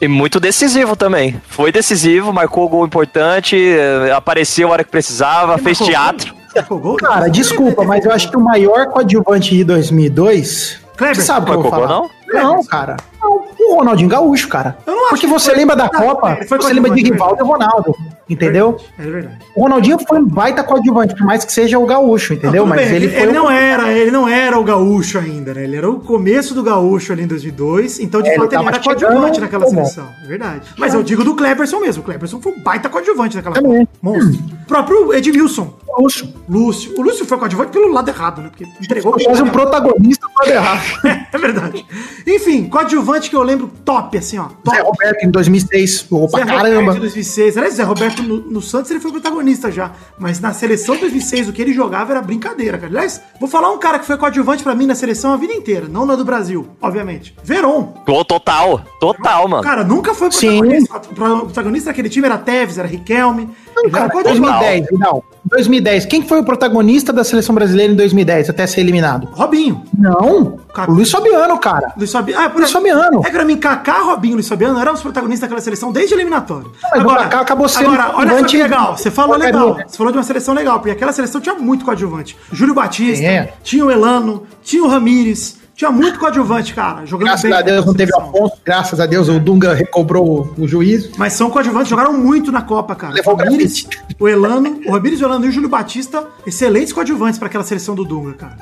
[SPEAKER 2] E muito decisivo também. Foi decisivo, marcou gol importante, eh, apareceu a hora que precisava,
[SPEAKER 5] Ele
[SPEAKER 2] fez teatro.
[SPEAKER 5] gol?
[SPEAKER 3] Cara, desculpa, mas eu acho que o maior coadjuvante de 2002.
[SPEAKER 5] Kleber,
[SPEAKER 3] você sabe o que eu vou falar?
[SPEAKER 2] gol,
[SPEAKER 3] Não, cara. Não, o Ronaldinho Gaúcho, cara.
[SPEAKER 5] Eu não acho
[SPEAKER 3] Porque
[SPEAKER 5] que
[SPEAKER 3] você lembra da
[SPEAKER 5] Não,
[SPEAKER 3] Copa,
[SPEAKER 5] ele foi
[SPEAKER 3] você lembra de Rivaldo e Ronaldo, entendeu?
[SPEAKER 5] É verdade.
[SPEAKER 3] O Ronaldinho foi um baita coadjuvante, por mais que seja o Gaúcho, entendeu?
[SPEAKER 5] Tudo
[SPEAKER 3] Mas
[SPEAKER 5] bem,
[SPEAKER 3] ele foi. um-
[SPEAKER 5] não era, ele não era o gaúcho ainda, né? Ele era o começo do gaúcho ali em 2002, então de
[SPEAKER 3] É, ele
[SPEAKER 5] fato ele,
[SPEAKER 3] tava
[SPEAKER 5] era coadjuvante naquela
[SPEAKER 3] bom.
[SPEAKER 5] seleção, é verdade. Mas eu digo do Cleberson mesmo, o Cleberson foi um baita coadjuvante naquela
[SPEAKER 3] Também.
[SPEAKER 5] Monstro. O próprio Edmilson,
[SPEAKER 3] Gaúcho.
[SPEAKER 5] Lúcio. O Lúcio foi coadjuvante pelo lado errado, né? Porque entregou
[SPEAKER 3] Quase um protagonista pode errar.
[SPEAKER 5] É verdade. Enfim, coadjuvante que eu lembro top, assim, ó. Top.
[SPEAKER 3] Zé Roberto em 2006, jogou pra
[SPEAKER 5] Zé Roberto
[SPEAKER 3] caramba.
[SPEAKER 5] de 2006. Aliás, Zé Roberto no, no Santos ele foi protagonista já. Mas na seleção de 2006 o que ele jogava era brincadeira, cara. Aliás, vou falar um cara que foi coadjuvante pra mim na seleção a vida inteira. Não na do Brasil, obviamente. Veron.
[SPEAKER 2] Total. Total, mano.
[SPEAKER 5] Cara, nunca foi
[SPEAKER 3] Sim.
[SPEAKER 5] protagonista. O protagonista daquele time era Tevez, era Riquelme.
[SPEAKER 3] Não, cara,
[SPEAKER 5] coadjuvante.
[SPEAKER 3] 2010, não. 2010. Quem foi o protagonista da seleção brasileira em 2010 até ser eliminado?
[SPEAKER 5] Robinho.
[SPEAKER 3] Não. O Luiz Fabiano, cara.
[SPEAKER 5] Luiz Fabiano. Ah, por
[SPEAKER 3] Luiz Fabiano.
[SPEAKER 5] É pra mim, Kaká, Robinho e Luiz Fabiano eram os protagonistas daquela seleção desde o eliminatório.
[SPEAKER 3] o Kaká acabou sendo
[SPEAKER 5] Agora, olha só que legal. Você falou legal. Você falou de uma seleção legal, porque aquela seleção tinha muito coadjuvante. Júlio Batista,
[SPEAKER 3] É.
[SPEAKER 5] tinha o Elano, tinha o Ramires, tinha muito coadjuvante, cara. Jogando
[SPEAKER 3] Graças
[SPEAKER 5] bem
[SPEAKER 3] a Deus não teve. Afonso. Graças a Deus o Dunga recobrou o, juízo.
[SPEAKER 5] Mas são coadjuvantes, jogaram muito na Copa, cara.
[SPEAKER 3] Levou
[SPEAKER 5] o Ramires, o Elano, o Ramires, o Elano e o Júlio Batista, excelentes coadjuvantes pra aquela seleção do Dunga, cara.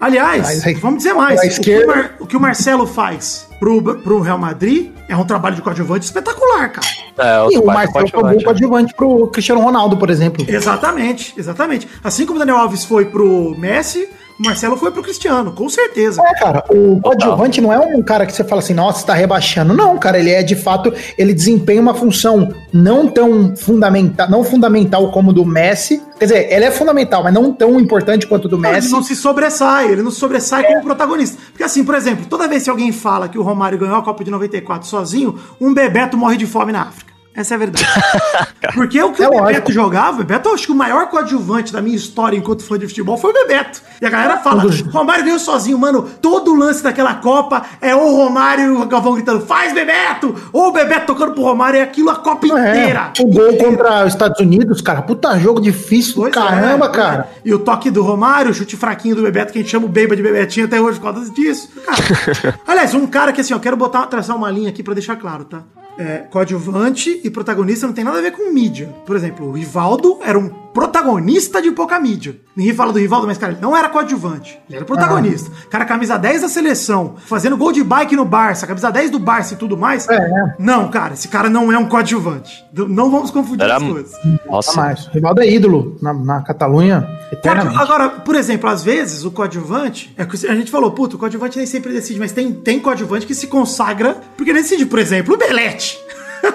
[SPEAKER 5] Aliás,
[SPEAKER 3] Mas aí-
[SPEAKER 5] vamos dizer mais. O que o,
[SPEAKER 3] esquerda-
[SPEAKER 5] Mar- o que o Marcelo faz pro, pro Real Madrid é um trabalho de coadjuvante espetacular, cara.
[SPEAKER 2] É,
[SPEAKER 3] E o Marcelo foi um bom coadjuvante pro Cristiano Ronaldo, por exemplo.
[SPEAKER 5] Exatamente, exatamente. Assim como o Daniel Alves foi pro Messi, o Marcelo foi pro Cristiano, com certeza.
[SPEAKER 3] É, cara, o coadjuvante não é um cara que você fala assim, nossa, tá rebaixando. Não, cara, ele é de fato, ele desempenha uma função não tão fundamental, não fundamental como do Messi. Quer dizer, ele é fundamental, mas não tão importante quanto o do
[SPEAKER 5] Ele
[SPEAKER 3] Messi.
[SPEAKER 5] não se sobressai, ele não se sobressai como protagonista. Porque assim, por exemplo, toda vez que alguém fala que o Romário ganhou a Copa de 94 sozinho, um Bebeto morre de fome na África. Essa é a verdade. Porque o que
[SPEAKER 3] É
[SPEAKER 5] o Bebeto
[SPEAKER 3] lógico.
[SPEAKER 5] jogava, o Bebeto, eu acho que o maior coadjuvante da minha história enquanto fã de futebol foi o Bebeto. E a galera fala,
[SPEAKER 3] Um dos-
[SPEAKER 5] Romário ganhou sozinho, mano. Todo o lance daquela Copa é o Romário e o Galvão gritando, faz Bebeto! Ou o Bebeto tocando pro Romário, é aquilo a Copa inteira.
[SPEAKER 3] É, o gol contra os Estados Unidos, cara, puta jogo difícil
[SPEAKER 5] Pois
[SPEAKER 3] caramba,
[SPEAKER 5] é,
[SPEAKER 3] cara.
[SPEAKER 5] é. E o toque do Romário, o chute fraquinho do Bebeto, que a gente chama o Beiba de Bebetinho até hoje por causa disso. Cara. Aliás, um cara que assim, eu quero botar, traçar uma linha aqui pra deixar claro, tá? É, coadjuvante e protagonista não tem nada a ver com mídia. Por exemplo, o Rivaldo era um protagonista de pouca mídia. Ninguém fala do Rivaldo, mas, cara, ele não era coadjuvante. Ele era protagonista. Cara, camisa 10 da seleção, fazendo gol de bike no Barça, camisa 10 do Barça e tudo mais.
[SPEAKER 3] É.
[SPEAKER 5] Não, cara, esse cara não é um coadjuvante. Não vamos confundir
[SPEAKER 2] Era-
[SPEAKER 5] as coisas.
[SPEAKER 2] Nossa.
[SPEAKER 3] Tá mais. O Rivaldo é ídolo na, na Catalunha, eternamente.
[SPEAKER 5] Agora, por exemplo, às vezes o coadjuvante, é que a gente falou, puto, o coadjuvante nem sempre decide, mas tem, tem coadjuvante que se consagra porque decide. Por exemplo, o Belete.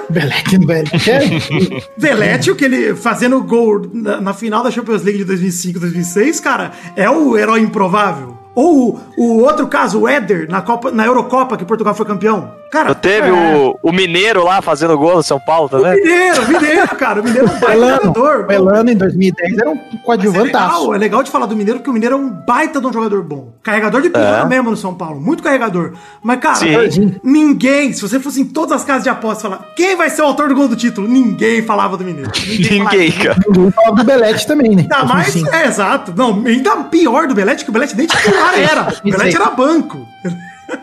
[SPEAKER 3] Belete, Belete. É,
[SPEAKER 5] Velete, o que ele fazendo gol na, na final da Champions League de 2005, 2006, cara, é o herói improvável. Ou o, o outro caso, o Éder, na, Copa, na Eurocopa, que Portugal foi campeão. Cara,
[SPEAKER 2] Teve
[SPEAKER 5] é,
[SPEAKER 2] o, o Mineiro lá fazendo gol no São Paulo também.
[SPEAKER 5] Mineiro, Mineiro, cara. O Mineiro é um baita
[SPEAKER 3] Elano,
[SPEAKER 5] jogador.
[SPEAKER 3] o Elano em 2010 era um
[SPEAKER 5] Mas é
[SPEAKER 3] coadjuvantaço.
[SPEAKER 5] legal, é legal de falar do Mineiro, porque o Mineiro é um baita de um jogador bom. Carregador de piano
[SPEAKER 2] É.
[SPEAKER 5] mesmo no São Paulo. Muito carregador. Mas, cara,
[SPEAKER 2] Sim.
[SPEAKER 5] ninguém, se você fosse em todas as casas de apostas falar quem vai ser o autor do gol do título, ninguém falava do Mineiro.
[SPEAKER 2] Ninguém,
[SPEAKER 5] falava.
[SPEAKER 2] cara.
[SPEAKER 3] Ninguém falava do Belete também, né?
[SPEAKER 5] Ainda mais,
[SPEAKER 3] 2005.
[SPEAKER 5] é, exato. Não, ainda pior do Belete, que o Belete nem titular era. O Belete era banco.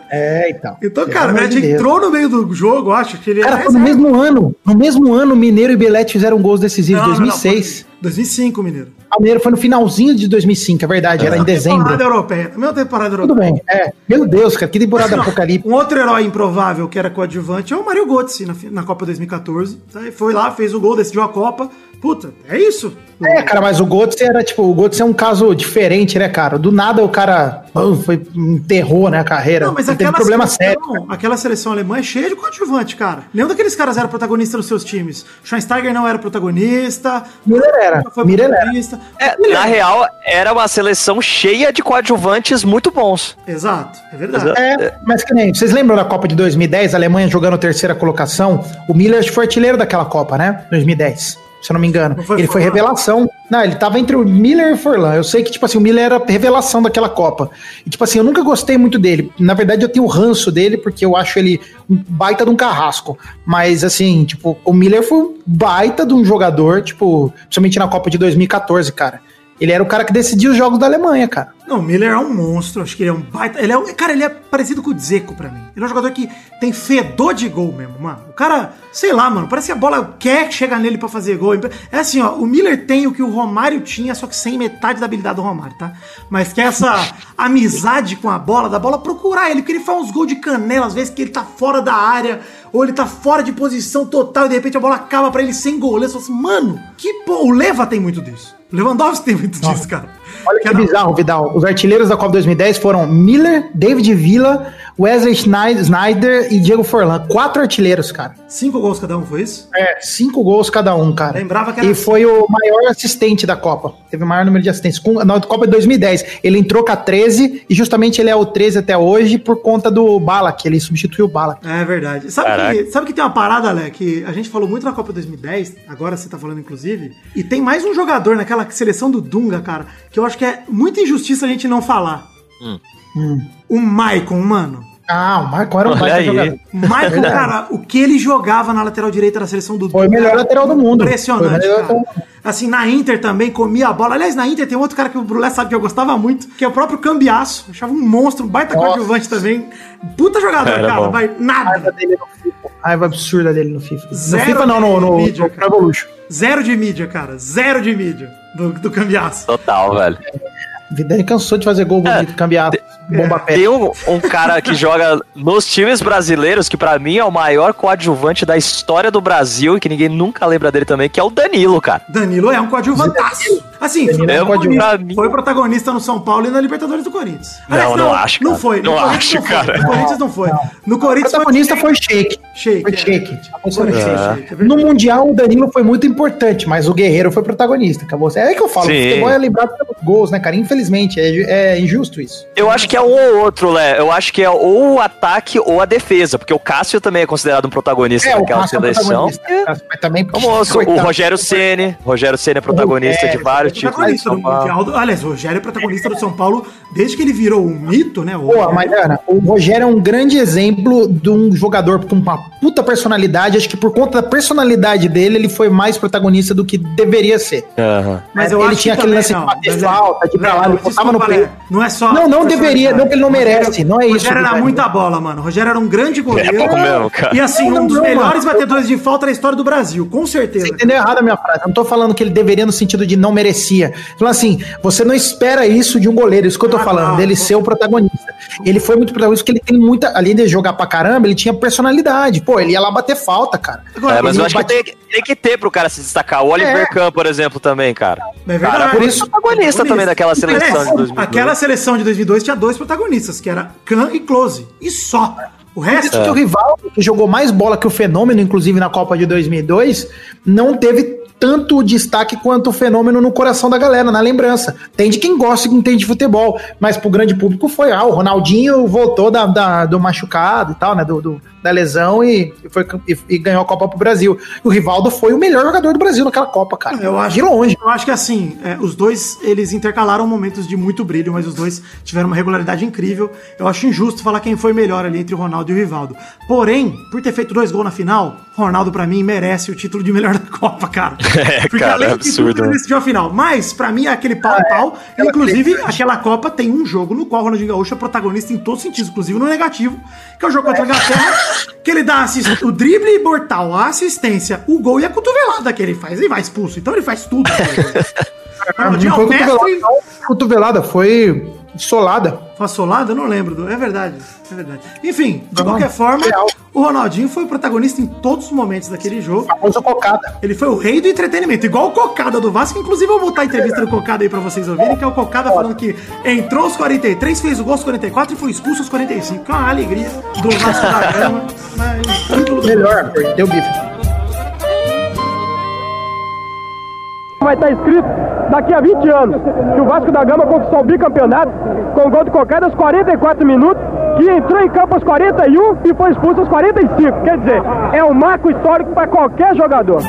[SPEAKER 3] É, então.
[SPEAKER 5] Então, cara, o Belete
[SPEAKER 3] de
[SPEAKER 5] entrou no meio do jogo, acho que ele
[SPEAKER 3] Cara,
[SPEAKER 5] é
[SPEAKER 3] foi no mesmo ano. No mesmo ano, Mineiro e Belete fizeram gols decisivos,
[SPEAKER 5] Não, não, não,
[SPEAKER 3] 2006.
[SPEAKER 5] foi 2005, Mineiro.
[SPEAKER 3] Mineiro foi no finalzinho de 2005, é verdade, era em dezembro.
[SPEAKER 5] Temporada europeia. Mesma temporada europeia.
[SPEAKER 3] Tudo bem, é. Meu Deus, cara, que temporada apocalíptica.
[SPEAKER 5] Um outro herói improvável que era coadjuvante é o Mario Götze na, na Copa 2014. Tá? Ele Foi lá, fez o gol, decidiu a Copa. Puta, é isso.
[SPEAKER 3] É, cara, mas o Götze era, tipo, o Götze é um caso diferente, né, cara? Do nada o cara pô, foi, enterrou, né, a carreira.
[SPEAKER 5] Não, mas
[SPEAKER 3] teve
[SPEAKER 5] aquela
[SPEAKER 3] problema sério.
[SPEAKER 5] seleção, aquela seleção alemã é cheia de coadjuvante, cara. Nenhum daqueles caras era protagonista nos seus times. Schweinsteiger não era protagonista.
[SPEAKER 3] Miller era,
[SPEAKER 5] Foi
[SPEAKER 3] Miller era.
[SPEAKER 2] É, na real, era uma seleção cheia de coadjuvantes muito bons.
[SPEAKER 5] Exato, é verdade.
[SPEAKER 3] É, mas que nem, vocês lembram da Copa de 2010, a Alemanha jogando terceira colocação? O Miller foi artilheiro daquela Copa, né? 2010, se eu não me engano.
[SPEAKER 5] Não foi
[SPEAKER 3] ele foi revelação. Não, ele tava entre o Miller e o Forlan. Eu sei que, tipo assim, o Miller era revelação daquela Copa. E, tipo assim, eu nunca gostei muito dele. Na verdade, eu tenho o ranço dele, porque eu acho ele um baita de um carrasco. Mas, assim, tipo, o Miller foi um baita de um jogador, tipo, principalmente na Copa de 2014, cara. Ele era o cara que decidia os jogos da Alemanha, cara.
[SPEAKER 5] Não, o Miller é um monstro, acho que ele é um baita. Ele é um, cara, ele é parecido com o Dzeko pra mim. Ele é um jogador que tem fedor de gol mesmo, mano. O cara, sei lá, mano, parece que a bola quer chegar nele pra fazer gol. É assim, ó, o Miller tem o que o Romário tinha, só que sem metade da habilidade do Romário, tá? Mas que é essa amizade com a bola, da bola procurar ele, porque ele faz uns gols de canela, às vezes que ele tá fora da área, ou ele tá fora de posição total e de repente a bola acaba pra ele sem goleiro. Você fala assim, mano, que pô, o Leva tem muito disso. Lewandowski tem muito disso, cara.
[SPEAKER 3] Olha que bizarro, Vidal. Os artilheiros da Copa 2010 foram Miller, David Villa, Wesley Snyder e Diego Forlan. Quatro artilheiros, cara.
[SPEAKER 5] Cinco gols cada um, foi isso?
[SPEAKER 3] É, cinco gols cada um, cara.
[SPEAKER 5] Lembrava que era
[SPEAKER 3] E foi o maior assistente da Copa. Teve o maior número de assistentes. Na Copa de 2010, ele entrou com a 13 e justamente ele é o 13 até hoje por conta do Balak. Ele substituiu o Balak.
[SPEAKER 5] É verdade. Sabe
[SPEAKER 2] Caraca.
[SPEAKER 5] que, sabe que tem uma parada, Lé, que a gente falou muito na Copa 2010, agora você tá falando inclusive, e tem mais um jogador naquela seleção do Dunga, cara, que eu acho que é muita injustiça a gente não falar. O Maicon, mano.
[SPEAKER 3] Ah, o Marco era um baita
[SPEAKER 2] aí.
[SPEAKER 3] jogador.
[SPEAKER 5] O Maicon, cara, o que ele jogava na lateral direita da seleção do
[SPEAKER 3] Foi o melhor lateral do mundo. O
[SPEAKER 5] Impressionante, cara. Assim, na Inter também comia a bola. Aliás, na Inter tem outro cara que o Brulé sabe que eu gostava muito, que é o próprio Cambiaço. Eu Achava um monstro, um baita
[SPEAKER 3] Nossa.
[SPEAKER 5] coadjuvante também. Puta jogador,
[SPEAKER 2] Era
[SPEAKER 5] cara,
[SPEAKER 2] bom.
[SPEAKER 5] mas
[SPEAKER 3] raiva
[SPEAKER 5] nada.
[SPEAKER 3] dele no FIFA. Raiva absurda dele no FIFA.
[SPEAKER 5] Zero
[SPEAKER 3] no FIFA não, no, no,
[SPEAKER 5] mídia,
[SPEAKER 3] no.
[SPEAKER 5] Zero de mídia, cara. Zero de mídia do, do Cambiaço.
[SPEAKER 2] Total, velho.
[SPEAKER 3] Vidal cansou de fazer gol bonito, cambiar bomba pé.
[SPEAKER 2] Tem um, um cara que joga nos times brasileiros, que pra mim é o maior coadjuvante da história do Brasil e que ninguém nunca lembra dele também, que é o Danilo, cara.
[SPEAKER 5] Danilo é um coadjuvantaço. Assim,
[SPEAKER 3] Danilo
[SPEAKER 2] é um
[SPEAKER 5] protagonista-
[SPEAKER 2] coadjuvante.
[SPEAKER 5] foi protagonista no São Paulo e na Libertadores do Corinthians.
[SPEAKER 2] Não, não acho,
[SPEAKER 5] Não
[SPEAKER 2] cara.
[SPEAKER 5] foi. No
[SPEAKER 2] Não
[SPEAKER 5] Corinthians
[SPEAKER 2] acho,
[SPEAKER 5] não foi.
[SPEAKER 2] cara.
[SPEAKER 5] No Corinthians não foi. No
[SPEAKER 3] O
[SPEAKER 5] Corinthians
[SPEAKER 3] protagonista foi Shake.
[SPEAKER 5] Shake.
[SPEAKER 3] Foi
[SPEAKER 5] é.
[SPEAKER 3] Shake. No
[SPEAKER 5] é
[SPEAKER 3] Mundial, o Danilo foi muito importante, mas o Guerreiro foi protagonista. Acabou. É que eu falo, o
[SPEAKER 2] Sim.
[SPEAKER 3] futebol é lembrado pelos gols, né, cara? Infelizmente, é, é injusto isso.
[SPEAKER 2] Eu acho que é um ou outro, Lé. Eu acho que é ou o ataque ou a defesa, porque o Cássio também é considerado um protagonista
[SPEAKER 3] É, o
[SPEAKER 2] daquela
[SPEAKER 3] é
[SPEAKER 2] seleção.
[SPEAKER 3] protagonista, Mas também.
[SPEAKER 2] O
[SPEAKER 3] coitado.
[SPEAKER 2] Rogério Ceni. Rogério Ceni é protagonista
[SPEAKER 3] Rogério,
[SPEAKER 2] de vários
[SPEAKER 5] É
[SPEAKER 2] títulos. de São Paulo.
[SPEAKER 5] Mundial. do- Aliás, o Rogério é protagonista do São Paulo desde que ele virou um mito, né? O
[SPEAKER 3] Pô, mas, Ana, o Rogério é um grande exemplo de um jogador com uma puta personalidade. Acho que por conta da personalidade dele, ele foi mais protagonista do que deveria ser.
[SPEAKER 2] Aham.
[SPEAKER 5] Mas eu
[SPEAKER 3] ele
[SPEAKER 5] acho
[SPEAKER 3] tinha
[SPEAKER 5] que
[SPEAKER 3] aquele
[SPEAKER 5] também
[SPEAKER 3] lance de
[SPEAKER 5] não.
[SPEAKER 3] bater
[SPEAKER 5] Mas,
[SPEAKER 3] falta, de ir pra lá, no
[SPEAKER 5] desculpa. Léo. Não é só.
[SPEAKER 3] Não, não deveria, não que ele não merece, não é isso,
[SPEAKER 5] Rogério era muita bola, mano. O Rogério era um grande goleiro.
[SPEAKER 2] É bom mesmo, cara.
[SPEAKER 5] E assim,
[SPEAKER 3] Não,
[SPEAKER 5] um dos
[SPEAKER 3] não,
[SPEAKER 5] melhores
[SPEAKER 3] mano.
[SPEAKER 5] batedores de falta da história do Brasil, com certeza.
[SPEAKER 3] Você entendeu errado a minha frase. Eu não tô falando que ele deveria no sentido de não merecia. Falando assim, você não espera isso de um goleiro. Isso que eu tô
[SPEAKER 5] Ah,
[SPEAKER 3] falando,
[SPEAKER 5] não.
[SPEAKER 3] dele ser o protagonista. Ele foi muito protagonista porque ele tem muita. Além de jogar pra caramba, ele tinha personalidade. Pô, ele ia lá bater falta, cara.
[SPEAKER 5] Agora,
[SPEAKER 2] É, mas eu acho que
[SPEAKER 3] bate-
[SPEAKER 2] tem, tem que ter pro cara se destacar. O Oliver
[SPEAKER 3] É.
[SPEAKER 2] Kahn, por exemplo, também, cara.
[SPEAKER 5] É verdade.
[SPEAKER 2] Cara, por isso protagonista também daquela seleção de 2002.
[SPEAKER 5] Aquela seleção de 2002 tinha dois protagonistas, que era Kahn e Close. E só. O resto.
[SPEAKER 3] Isso que o rival, que jogou mais bola que o Fenômeno, inclusive na Copa de 2002, não teve tanto destaque quanto o Fenômeno no coração da galera, na lembrança. Tem de quem gosta e entende de futebol, mas pro grande público foi, ah, o Ronaldinho voltou da, da- do machucado e tal, né, do, do- da lesão e, foi, e, e ganhou a Copa pro Brasil. E o Rivaldo foi o melhor jogador do Brasil naquela Copa, cara.
[SPEAKER 5] Eu acho,
[SPEAKER 3] de longe.
[SPEAKER 5] Eu acho que assim, é, os dois, eles intercalaram momentos de muito brilho, mas os dois tiveram uma regularidade incrível. Eu acho injusto falar quem foi melhor ali entre o Ronaldo e o Rivaldo. Porém, por ter feito dois gols na final, Ronaldo, pra mim, merece o título de melhor da Copa, cara.
[SPEAKER 2] É,
[SPEAKER 5] Porque
[SPEAKER 2] cara,
[SPEAKER 5] além
[SPEAKER 2] é
[SPEAKER 5] de tudo,
[SPEAKER 2] absurdo,
[SPEAKER 5] ele
[SPEAKER 2] né?
[SPEAKER 5] decidiu a final. Mas, pra mim, é aquele pau a pau. Inclusive, aquela Copa tem um jogo no qual o Ronaldinho Gaúcho é protagonista em todos os sentidos, inclusive no negativo, que é o jogo contra a Inglaterra, que ele dá assist- o drible mortal, a assistência, o gol e a cotovelada que ele faz. Ele vai expulso, então ele faz tudo.
[SPEAKER 3] Não foi
[SPEAKER 5] o
[SPEAKER 3] cotovelada,
[SPEAKER 5] mestre.
[SPEAKER 3] Cotovelada, foi solada.
[SPEAKER 5] Fassolada? Eu não lembro. É verdade. É verdade. Enfim, de
[SPEAKER 3] Não,
[SPEAKER 5] qualquer forma,
[SPEAKER 3] real.
[SPEAKER 5] o Ronaldinho foi o protagonista em todos os momentos daquele jogo.
[SPEAKER 3] Famosa cocada.
[SPEAKER 5] Ele foi o rei do entretenimento, igual o Cocada do Vasco. Inclusive, eu vou botar a entrevista do Cocada aí pra vocês ouvirem, que é o Cocada falando que entrou aos 43, fez o gol aos 44 e foi expulso aos 45. Que é uma alegria do Vasco da Gama. Mas ídolo do
[SPEAKER 3] Melhor, deu bife.
[SPEAKER 8] Vai estar escrito daqui a 20 anos que o Vasco da Gama conquistou o bicampeonato com gol de Cocada aos 44 minutos, que entrou em campo aos 41 e foi expulso aos 45. Quer dizer, é um marco histórico para qualquer jogador.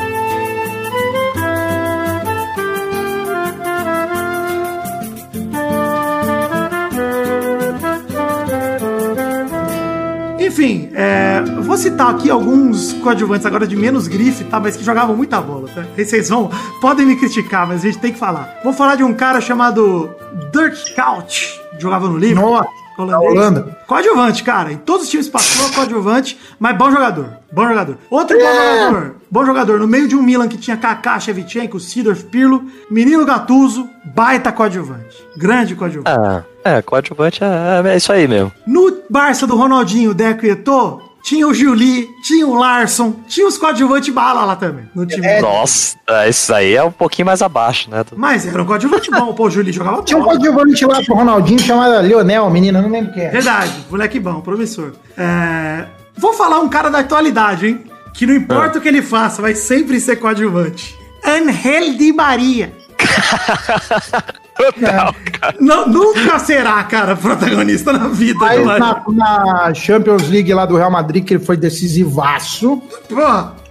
[SPEAKER 5] Enfim, é, vou citar aqui alguns coadjuvantes agora de menos grife, tá? Mas que jogavam muita bola, tá? Vocês vão, podem me criticar, mas a gente tem que falar. Vou falar de um cara chamado Dirk Couch, jogava no livro.
[SPEAKER 3] Nossa, da Holanda.
[SPEAKER 5] Coadjuvante, cara. Em todos os times passou, coadjuvante, mas bom jogador. Bom jogador. Outro bom
[SPEAKER 3] É.
[SPEAKER 5] jogador. Bom jogador. No meio de um Milan que tinha Kaká, Shevchenko, Sidorf, Pirlo, Menino Gattuso, baita coadjuvante. Grande coadjuvante.
[SPEAKER 2] Ah, é, coadjuvante é, é isso aí mesmo.
[SPEAKER 5] No Barça do Ronaldinho, Deco e Eto'o, tinha o Juli, tinha o Larson, tinha os coadjuvantes bala lá também, no time.
[SPEAKER 3] É.
[SPEAKER 2] Nossa, isso aí é um pouquinho mais abaixo, né?
[SPEAKER 5] Mas era um coadjuvante bom, pô, o Juli jogava
[SPEAKER 3] Tinha um coadjuvante lá pro Ronaldinho chamado Leonel, menina, não lembro quem é.
[SPEAKER 5] Verdade, moleque bom, promissor. É, Vou falar um cara da atualidade, hein? Que não importa o que ele faça, vai sempre ser coadjuvante. Angel Di Maria.
[SPEAKER 2] Total, cara.
[SPEAKER 5] Não, nunca será, cara, protagonista na vida
[SPEAKER 3] Mas
[SPEAKER 5] do
[SPEAKER 3] na, na Champions League lá do Real Madrid, que ele foi decisivaço.
[SPEAKER 5] Pô,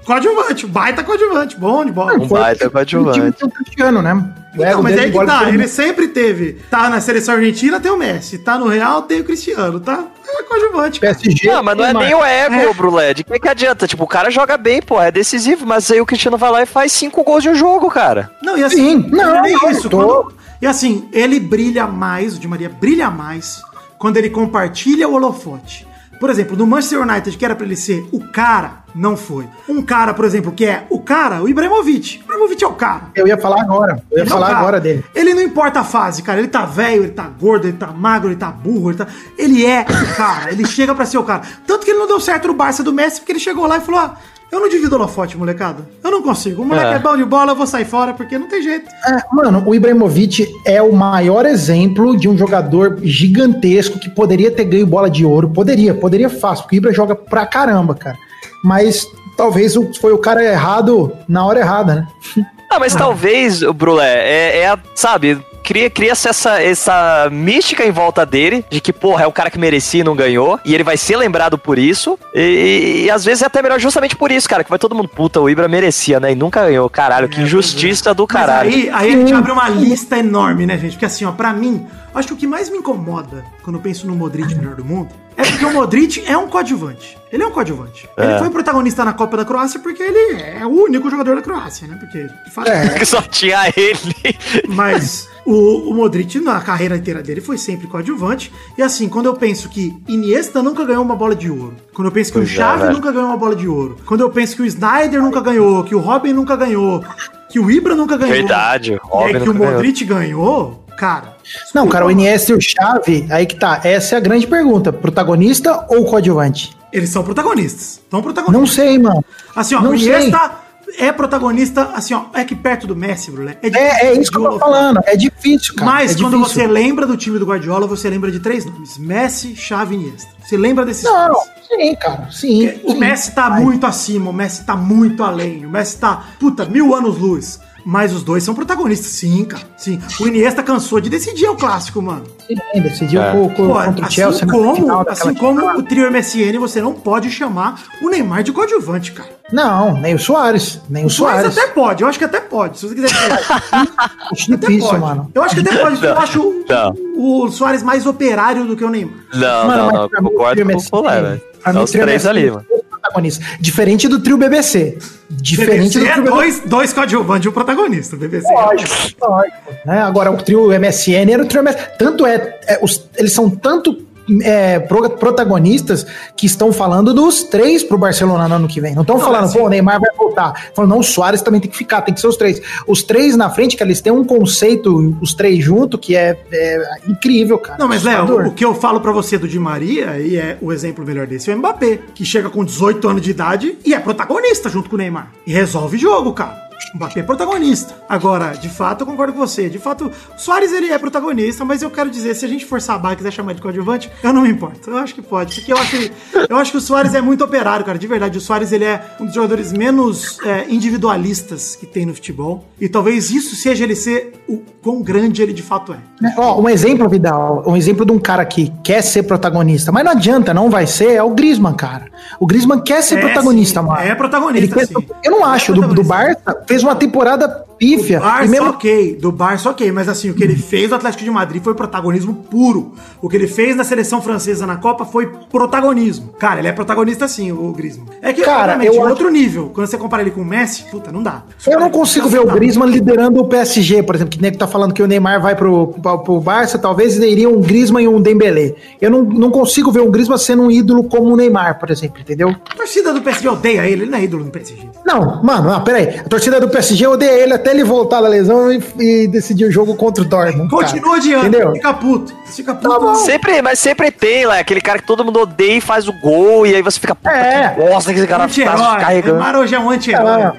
[SPEAKER 5] coadjuvante, baita coadjuvante, bom de bola.
[SPEAKER 2] Um baita coadjuvante.
[SPEAKER 3] O time o Cristiano, né? O
[SPEAKER 5] Não,
[SPEAKER 3] ego
[SPEAKER 5] mas aí que
[SPEAKER 3] igual
[SPEAKER 5] tá, ele sempre teve. Tá na seleção argentina, tem o Messi. Tá no Real, tem o Cristiano, tá? É coadjuvante.
[SPEAKER 3] PSG.
[SPEAKER 2] Não, mas não é
[SPEAKER 3] Neymar.
[SPEAKER 2] nem o ego,
[SPEAKER 5] É.
[SPEAKER 2] Brulé. De que, que adianta? Tipo, o cara joga bem, pô, é decisivo, mas aí o Cristiano vai lá e faz cinco gols de um jogo, cara.
[SPEAKER 5] Não, e assim,
[SPEAKER 3] Sim, não,
[SPEAKER 5] é nem
[SPEAKER 3] não,
[SPEAKER 5] isso.
[SPEAKER 3] tô-
[SPEAKER 5] quando- e assim, ele brilha mais, o Di Maria brilha mais quando ele compartilha o holofote. Por exemplo, no Manchester United, que era pra ele ser o cara, não foi. Um cara, por exemplo, que é o cara, o Ibrahimovic. O Ibrahimovic é o cara.
[SPEAKER 3] Eu ia falar agora. Eu ia
[SPEAKER 5] Ele é
[SPEAKER 3] falar
[SPEAKER 5] cara.
[SPEAKER 3] agora dele.
[SPEAKER 5] Ele não importa a fase, cara. Ele tá velho, ele tá gordo, ele tá magro, ele tá burro, ele tá. Ele é o cara, ele chega pra ser o cara. Tanto que ele não deu certo no Barça do Messi, porque ele chegou lá e falou: ah, eu não divido holofote, molecada. Eu não consigo. O moleque é,
[SPEAKER 2] É.
[SPEAKER 5] bom de bola, eu vou sair fora, porque não tem jeito.
[SPEAKER 3] É, mano, o Ibrahimovic é o maior exemplo de um jogador gigantesco que poderia ter ganho bola de ouro. Poderia, poderia fácil, porque o Ibra joga pra caramba, cara. Mas talvez o- foi o cara errado na hora errada, né?
[SPEAKER 2] Ah, mas talvez, o Brulé, é, é a- sabe, cria, cria essa, essa mística em volta dele, de que, porra, é o cara que merecia e não ganhou, e ele vai ser lembrado por isso, e, e- e às vezes é até melhor justamente por isso, cara, que vai todo mundo, puta, o Ibra merecia, né, e nunca ganhou, caralho, que injustiça do
[SPEAKER 5] Mas
[SPEAKER 2] caralho.
[SPEAKER 5] aí, aí a gente abre uma lista enorme, né, gente? Porque assim, ó, pra mim, acho que o que mais me incomoda quando eu penso no Modric melhor do mundo é porque o Modric é um coadjuvante. Ele é um coadjuvante. Ele
[SPEAKER 2] É.
[SPEAKER 5] foi protagonista na Copa da Croácia porque ele é o único jogador da Croácia, né? Porque de fato,
[SPEAKER 2] Que só tinha ele.
[SPEAKER 5] Mas o, o Modric, na carreira inteira dele, foi sempre coadjuvante. E assim, quando eu penso que Iniesta nunca ganhou uma bola de ouro, quando eu penso que
[SPEAKER 2] Pois
[SPEAKER 5] o
[SPEAKER 2] é,
[SPEAKER 5] Xavi
[SPEAKER 2] velho.
[SPEAKER 5] nunca ganhou uma bola de ouro, quando eu penso que o Snyder nunca ganhou, que o Robin nunca ganhou, que o Ibra nunca ganhou.
[SPEAKER 2] Verdade, o Robin
[SPEAKER 5] aí que o
[SPEAKER 2] nunca ganhou.
[SPEAKER 5] Modric ganhou, cara.
[SPEAKER 3] Não, cara, o Iniesta e o Xavi, aí que tá. Essa é a grande pergunta. Protagonista ou coadjuvante?
[SPEAKER 5] Eles são protagonistas. São protagonistas.
[SPEAKER 3] Não sei, mano.
[SPEAKER 5] Assim, ó,
[SPEAKER 3] não
[SPEAKER 5] o Iniesta é protagonista, assim, ó, é que perto do Messi, Brulé.
[SPEAKER 3] É, é isso que eu tô falando. É difícil, cara.
[SPEAKER 5] Mas
[SPEAKER 3] é
[SPEAKER 5] quando
[SPEAKER 3] difícil.
[SPEAKER 5] você lembra do time do Guardiola, você lembra de três nomes: Messi, Xavi e Iniesta. Você lembra desses
[SPEAKER 3] Não,
[SPEAKER 5] nomes?
[SPEAKER 3] sim, cara. Sim.
[SPEAKER 5] O
[SPEAKER 3] sim.
[SPEAKER 5] Messi tá muito acima, o Messi tá muito além, o Messi tá, puta, mil anos luz. Mas os dois são protagonistas, sim, cara. Sim. O Iniesta cansou de decidir o clássico, mano.
[SPEAKER 3] Sim, decidiu
[SPEAKER 2] É.
[SPEAKER 3] co- co-
[SPEAKER 5] Pô,
[SPEAKER 3] contra o
[SPEAKER 5] assim
[SPEAKER 3] Chelsea
[SPEAKER 5] como,
[SPEAKER 3] final
[SPEAKER 5] assim como
[SPEAKER 3] final.
[SPEAKER 5] o trio MSN, você não pode chamar o Neymar de coadjuvante, cara.
[SPEAKER 3] Não, nem o Soares. Nem o
[SPEAKER 5] Mas
[SPEAKER 3] Soares.
[SPEAKER 5] até pode, eu acho que até pode. Se você quiser.
[SPEAKER 3] Acho
[SPEAKER 5] até
[SPEAKER 3] difícil,
[SPEAKER 5] pode.
[SPEAKER 3] mano.
[SPEAKER 5] Eu acho que até pode, porque eu acho o-
[SPEAKER 2] não.
[SPEAKER 5] o Soares mais operário do que o Neymar.
[SPEAKER 2] Não,
[SPEAKER 3] Mano,
[SPEAKER 2] não,
[SPEAKER 3] mas
[SPEAKER 2] não, concordo com o
[SPEAKER 3] pra mim,
[SPEAKER 2] É os três ali, mano.
[SPEAKER 3] Protagonistas. Diferente do trio BBC. Diferente
[SPEAKER 5] BBC
[SPEAKER 3] do
[SPEAKER 5] é
[SPEAKER 3] trio
[SPEAKER 5] dois, dois coadjuvantes e um protagonista. BBC.
[SPEAKER 3] Lógico, lógico. Né? Agora, o trio MSN era o trio MSN. Tanto é, é, os- eles são tanto é, pro- protagonistas que estão falando dos três pro Barcelona no ano que vem. Não estão falando,
[SPEAKER 5] mas
[SPEAKER 3] pô, o Neymar vai voltar. Falando, não, o Soares também tem que ficar, tem que ser os três. Os três na frente, que eles têm um conceito, os três juntos, que é, é incrível, cara.
[SPEAKER 5] Não, mas Léo, o que eu falo pra você do Di Maria, e é o exemplo melhor desse, é o Mbappé, que chega com 18 anos de idade e é protagonista junto com o Neymar. E resolve jogo, cara. O Mbappé é protagonista. Agora, de fato, eu concordo com você. De fato, o Soares ele é protagonista, mas eu quero dizer, se a gente for sabar e quiser chamar de coadjuvante, eu não me importo. Eu acho que pode. Porque eu acho, eu acho que o Soares é muito operário, cara. De verdade, o Soares ele é um dos jogadores menos é, individualistas que tem no futebol. E talvez isso seja ele ser o quão grande ele de fato é.
[SPEAKER 3] Né? Ó, um exemplo, Vidal, um exemplo de um cara que quer ser protagonista, mas não adianta, não vai ser, é o Griezmann, cara. O Griezmann quer ser
[SPEAKER 5] É,
[SPEAKER 3] protagonista,
[SPEAKER 5] sim,
[SPEAKER 3] mano.
[SPEAKER 5] é protagonista,
[SPEAKER 3] Ele quer-. Eu não
[SPEAKER 5] É
[SPEAKER 3] acho, do, do
[SPEAKER 5] protagonista.
[SPEAKER 3] Barça, fez uma temporada pífia.
[SPEAKER 5] Do Barça,
[SPEAKER 3] mesmo
[SPEAKER 5] ok. Do Barça, ok. Mas assim, o que ele fez no Atlético de Madrid foi protagonismo puro. O que ele fez na seleção francesa na Copa foi protagonismo. Cara, ele é protagonista sim, o Griezmann. É que,
[SPEAKER 3] Cara,
[SPEAKER 5] obviamente,
[SPEAKER 3] eu
[SPEAKER 5] em
[SPEAKER 3] acho-
[SPEAKER 5] outro nível. Quando você compara ele com o Messi, puta, não dá.
[SPEAKER 3] Eu não consigo ver o Griezmann liderando o PSG, por exemplo, que nem que tá falando que o Neymar vai pro, pro, pro Barça, talvez iria um Griezmann e um Dembélé. Eu não, não consigo ver o Griezmann sendo um ídolo como o Neymar, por exemplo, entendeu?
[SPEAKER 5] A torcida do PSG odeia ele, ele não é ídolo no PSG.
[SPEAKER 3] Não, mano, não, peraí. A torcida do no PSG, eu odeio ele até ele voltar da lesão e, e decidir o jogo contra o Dortmund. cara.
[SPEAKER 5] Continua odiando.
[SPEAKER 3] Entendeu?
[SPEAKER 5] Fica puto. Fica puto.
[SPEAKER 3] Tá bom.
[SPEAKER 2] Sempre, mas sempre tem lá, aquele cara que todo mundo odeia e faz o gol, e aí você fica, puta
[SPEAKER 3] É.
[SPEAKER 2] que bosta que esse cara tá carregando.
[SPEAKER 5] Neymar hoje é um anti-herói.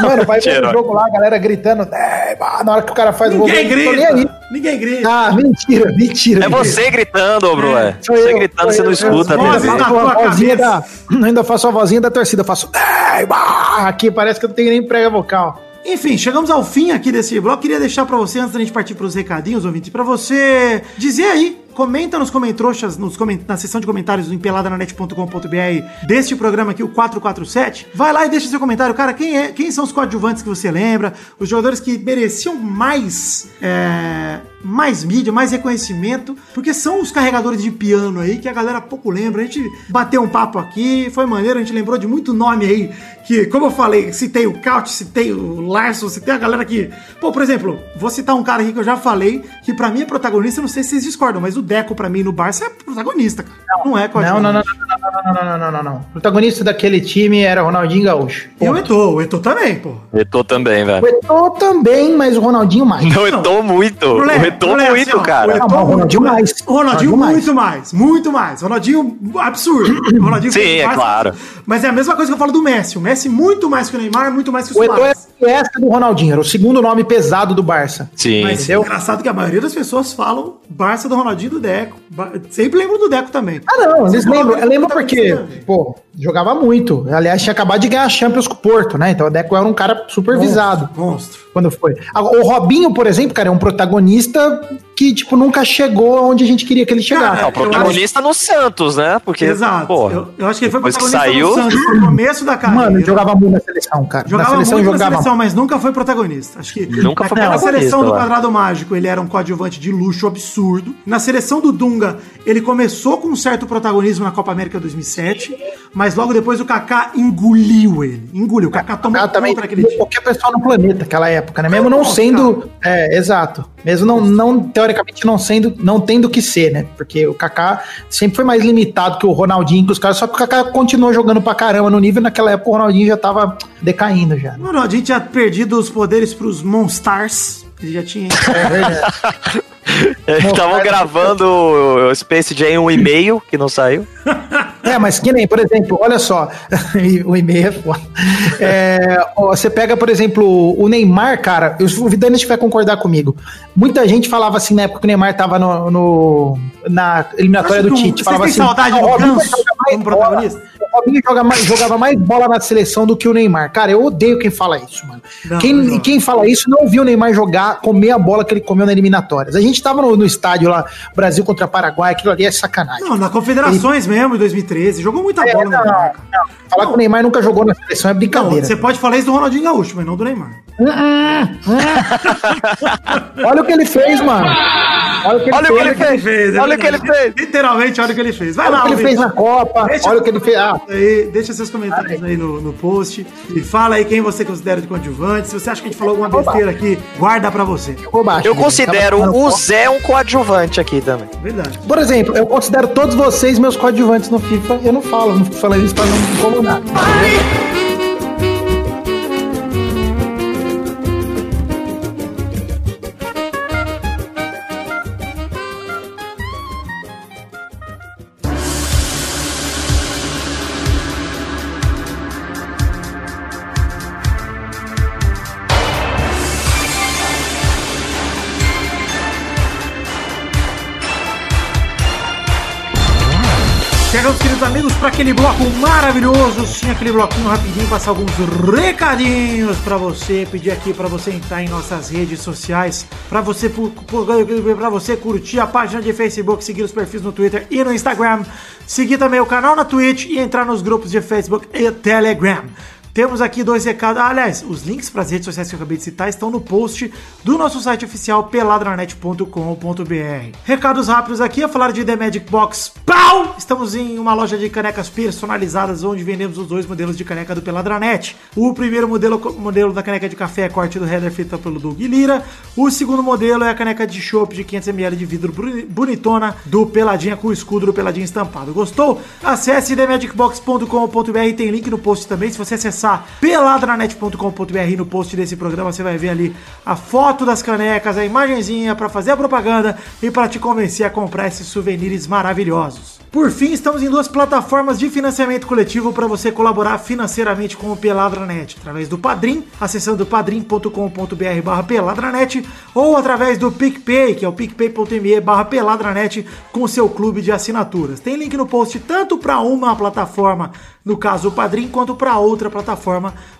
[SPEAKER 3] Mano, vai ver o
[SPEAKER 2] Anti-herói.
[SPEAKER 3] jogo lá, a galera gritando. Na hora que o cara faz o gol,
[SPEAKER 5] Ninguém
[SPEAKER 3] eu tô nem aí.
[SPEAKER 5] Ninguém grita.
[SPEAKER 3] Ah, mentira, mentira.
[SPEAKER 2] É você gritando, ô Brué.
[SPEAKER 3] Sou
[SPEAKER 2] Você
[SPEAKER 3] eu,
[SPEAKER 2] gritando, você não
[SPEAKER 3] eu,
[SPEAKER 2] escuta
[SPEAKER 3] eu
[SPEAKER 2] dele.
[SPEAKER 5] na
[SPEAKER 3] faço a
[SPEAKER 5] tua
[SPEAKER 3] vozinha da, ainda faço a vozinha da torcida. Eu faço. "É, bah", Aqui parece que eu não tenho nem prega vocal.
[SPEAKER 5] Enfim, chegamos ao fim aqui desse bloco. Queria deixar pra você, antes da gente partir pros recadinhos, ouvinte, pra você dizer aí, comenta nos comentroxas, nos coment... na seção de comentários do empeladananet.com.br deste programa aqui, o 447. Vai lá e deixa seu comentário. Cara, quem, é, quem são os coadjuvantes que você lembra? Os jogadores que mereciam mais, é, mais mídia, mais reconhecimento, porque são os carregadores de piano aí que a galera pouco lembra. A gente bateu um papo aqui, foi maneiro, a gente lembrou de muito nome aí, que, como eu falei, citei o Couch, citei o Larson, citei a galera que. Pô, por exemplo, vou citar um cara aqui que eu já falei, que pra mim é protagonista, não sei se vocês discordam, mas o Deco, pra mim, no Barça é protagonista, cara. Não, é
[SPEAKER 3] Não,
[SPEAKER 5] coadjuvante.
[SPEAKER 3] não, não, não, não, não, não, não, não, não, não. O protagonista daquele time era Ronaldinho Gaúcho.
[SPEAKER 5] E o Eto'o, o Eto'o também, pô.
[SPEAKER 2] Retou também,
[SPEAKER 3] O
[SPEAKER 2] velho.
[SPEAKER 3] Eto'o também, mas o Ronaldinho mais.
[SPEAKER 2] Não, retou muito.
[SPEAKER 5] Brulé,
[SPEAKER 2] Retou
[SPEAKER 5] Brulé,
[SPEAKER 2] muito,
[SPEAKER 5] assim,
[SPEAKER 2] cara.
[SPEAKER 3] Não, Ronaldinho mais.
[SPEAKER 5] O Ronaldinho
[SPEAKER 3] Ronaldinho mais.
[SPEAKER 5] muito mais, muito mais. Ronaldinho absurdo. Ronaldinho
[SPEAKER 2] Sim,
[SPEAKER 5] fez
[SPEAKER 2] é
[SPEAKER 5] mais-
[SPEAKER 2] claro.
[SPEAKER 5] Mas é a mesma coisa que eu falo do Messi. O Messi muito mais que o Neymar, muito mais que o
[SPEAKER 3] é
[SPEAKER 5] Suárez.
[SPEAKER 3] Essa do Ronaldinho, era o segundo nome pesado do Barça.
[SPEAKER 2] Sim.
[SPEAKER 5] Mas é engraçado que a maioria das pessoas falam Barça do Ronaldinho e do Deco. Sempre lembro do Deco também.
[SPEAKER 3] Ah, não, eles lembram.
[SPEAKER 5] jogadores
[SPEAKER 3] Lembram porque, pô, jogava muito. Aliás, tinha acabado de ganhar a Champions com o Porto, né? Então o Deco era um cara super visado
[SPEAKER 5] Monstro.
[SPEAKER 3] quando foi. Ah, O Robinho, por exemplo, cara, é um protagonista que, tipo, nunca chegou onde a gente queria que ele chegasse.
[SPEAKER 5] Cara,
[SPEAKER 2] É o protagonista no Santos, né? Porque,
[SPEAKER 5] Exato.
[SPEAKER 2] pô,
[SPEAKER 5] eu, eu acho que ele foi
[SPEAKER 2] que
[SPEAKER 5] protagonista
[SPEAKER 2] saiu-
[SPEAKER 5] no Santos no começo da carreira.
[SPEAKER 3] Mano, ele jogava muito na seleção, cara.
[SPEAKER 5] Jogava
[SPEAKER 3] na seleção
[SPEAKER 5] muito
[SPEAKER 3] jogava.
[SPEAKER 5] na seleção, mas nunca foi protagonista. Acho que
[SPEAKER 2] Nunca foi
[SPEAKER 5] na, seleção do
[SPEAKER 2] lá.
[SPEAKER 5] Quadrado Mágico ele era um coadjuvante de luxo absurdo. Na seleção do Dunga ele começou com um certo protagonismo na Copa América 2007, mas logo depois o Kaká engoliu ele. Engoliu. O Kaká tomou
[SPEAKER 3] Cara, também
[SPEAKER 5] conta daquele time.
[SPEAKER 3] qualquer pessoa no planeta naquela época, né? Mesmo não sendo. É, exato. Mesmo não, não, teoricamente, não sendo, não tendo que ser, né? Porque o Kaká sempre foi mais limitado que o Ronaldinho, que os caras, só que o Kaká continuou jogando pra caramba no nível, naquela época o Ronaldinho já tava decaindo já.
[SPEAKER 5] Mano, a gente tinha perdido os poderes pros Monstars. Ele já tinha.
[SPEAKER 3] É verdade.
[SPEAKER 2] estavam gravando o Space Jam 1,5, que não saiu.
[SPEAKER 3] É, mas que nem, por exemplo, olha só, o e-mail é foda. É, ó, você pega, por exemplo, o Neymar, cara, eu- o Vidani vai concordar comigo. Muita gente falava assim na época que o Neymar tava no, no- na eliminatória do
[SPEAKER 5] Vocês
[SPEAKER 3] Tite. Falava
[SPEAKER 5] têm
[SPEAKER 3] assim,
[SPEAKER 5] saudade
[SPEAKER 3] "Ah,
[SPEAKER 5] do
[SPEAKER 3] o Robinho
[SPEAKER 5] Ganso como
[SPEAKER 3] bola."
[SPEAKER 5] protagonista?
[SPEAKER 3] O Robinho joga mais, jogava mais bola na seleção do que o Neymar. Cara, eu odeio quem fala isso, mano.
[SPEAKER 5] Não,
[SPEAKER 3] quem,
[SPEAKER 5] não.
[SPEAKER 3] quem fala isso não viu o Neymar jogar, comer a bola que ele comeu na eliminatórias. A gente tava no, no estádio lá, Brasil contra Paraguai, aquilo ali é sacanagem.
[SPEAKER 5] Não, na Confederações mesmo, em 2013. Jogou muita
[SPEAKER 3] É,
[SPEAKER 5] bola
[SPEAKER 3] não,
[SPEAKER 5] no Neymar, cara.
[SPEAKER 3] não. Falar que o Neymar nunca jogou na seleção é
[SPEAKER 5] Não,
[SPEAKER 3] brincadeira.
[SPEAKER 5] você pode falar isso do Ronaldinho Gaúcho, mas não do Neymar.
[SPEAKER 3] Olha o que ele fez, mano. Olha o que ele
[SPEAKER 2] Olha o que
[SPEAKER 3] fez.
[SPEAKER 2] ele fez. Olha o que ele fez.
[SPEAKER 5] Literalmente, olha o que ele fez. Vai
[SPEAKER 3] Olha
[SPEAKER 5] lá,
[SPEAKER 3] o que ele fez na Copa.
[SPEAKER 5] Deixa
[SPEAKER 3] Olha o que ele fez. Ah,
[SPEAKER 5] Aí, deixa seus comentários aí no, no post e fala aí quem você considera de coadjuvante. Se você acha que a gente falou alguma besteira aqui, guarda pra você.
[SPEAKER 2] Eu considero
[SPEAKER 3] falando
[SPEAKER 2] Zé um coadjuvante aqui também.
[SPEAKER 5] Verdade.
[SPEAKER 3] Por exemplo, eu considero todos vocês meus coadjuvantes no FIFA. Eu não falo, não fico falando isso pra não incomodar.
[SPEAKER 5] Para aquele bloco maravilhoso. Sim, aquele bloquinho rapidinho, passar alguns recadinhos para você, pedir aqui para você entrar em nossas redes sociais, para você para você curtir a página de Facebook, seguir os perfis no Twitter e no Instagram, seguir também o canal na Twitch e entrar nos grupos de Facebook e Telegram. Temos aqui dois recados. Ah, aliás, os links para as redes sociais que eu acabei de citar estão no post do nosso site oficial peladranet.com.br. Recados rápidos aqui, a falar de The Magic Box Pau! Estamos em uma loja de canecas personalizadas onde vendemos os dois modelos de caneca do Peladranet. O primeiro modelo, modelo da caneca de café é corte do header feita pelo Doug Lira. O segundo modelo é a caneca de chopp de 500ml de vidro boni- bonitona do Peladinha com o escudo do Peladinha estampado. Gostou? Acesse themagicbox.com.br, tem link no post também. Se você acessar acessar peladranet.com.br no post desse programa, você vai ver ali a foto das canecas, a imagenzinha para fazer a propaganda e para te convencer a comprar esses souvenirs maravilhosos. Por fim, estamos em duas plataformas de financiamento coletivo para você colaborar financeiramente com o Peladranet, através do Padrim, acessando padrim.com.br peladranet, ou através do PicPay, que é o picpay.me peladranet, com seu clube de assinaturas. Tem link no post tanto para uma plataforma, no caso o Padrim, quanto para outra plataforma,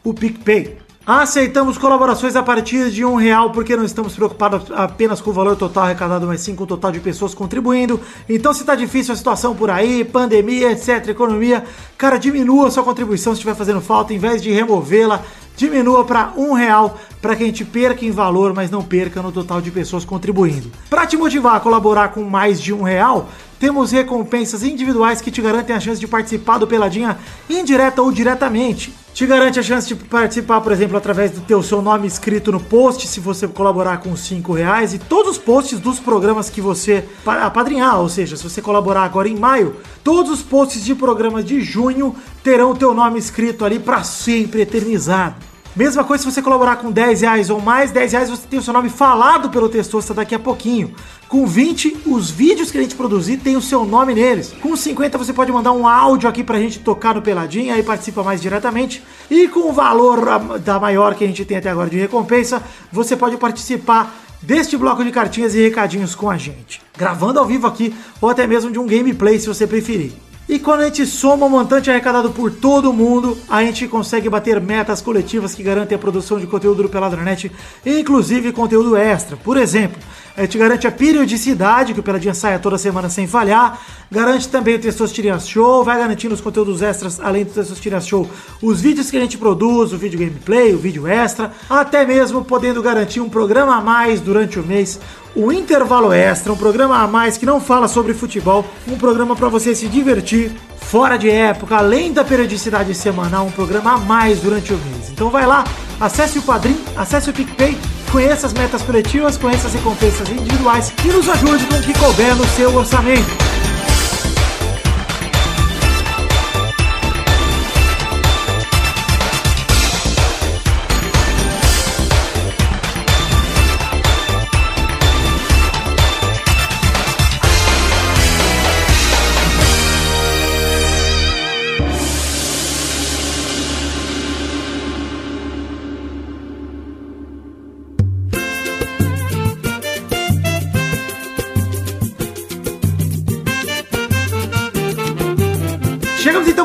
[SPEAKER 5] o PicPay. Aceitamos colaborações a partir de um real porque não estamos preocupados apenas com o valor total arrecadado, mas sim com o total de pessoas contribuindo. Então, se tá difícil a situação por aí, pandemia, etc., economia, cara, diminua sua contribuição se estiver fazendo falta, em vez de removê-la, diminua para um real para que a gente perca em valor, mas não perca no total de pessoas contribuindo. Para te motivar a colaborar com mais de um real, temos recompensas individuais que te garantem a chance de participar do Peladinha indireta ou diretamente. Te garante a chance de participar, por exemplo, através do teu seu nome escrito no post, se você colaborar com 5 reais, e todos os posts dos programas que você apadrinhar, ou seja, se você colaborar agora em maio, todos os posts de programas de junho terão o teu nome escrito ali para sempre eternizado. Mesma coisa se você colaborar com 10 reais ou mais, 10 reais você tem o seu nome falado pelo Testosta daqui a pouquinho. Com 20, os vídeos que a gente produzir tem o seu nome neles. Com 50, você pode mandar um áudio aqui pra gente tocar no Peladinha, aí participa mais diretamente. E com o valor ah, da maior que a gente tem até agora de recompensa, você pode participar deste bloco de cartinhas e recadinhos com a gente. Gravando ao vivo aqui, ou até mesmo de um gameplay se você preferir. E quando a gente soma o montante arrecadado por todo mundo, a gente consegue bater metas coletivas que garantem a produção de conteúdo do Peladranet, inclusive conteúdo extra. Por exemplo, a gente garante a periodicidade, que o Peladinha saia toda semana sem falhar, garante também o Testosterinha Show, vai garantindo os conteúdos extras, além do Testosterinha Show, os vídeos que a gente produz, o vídeo gameplay, o vídeo extra, até mesmo podendo garantir um programa a mais durante o mês, o Intervalo Extra, um programa a mais que não fala sobre futebol, um programa para você se divertir, fora de época, além da periodicidade semanal, um programa a mais durante o mês. Então vai lá, acesse o Padrim, acesse o PicPay, conheça as metas coletivas, conheça as recompensas individuais e nos ajude com o que couber no seu orçamento.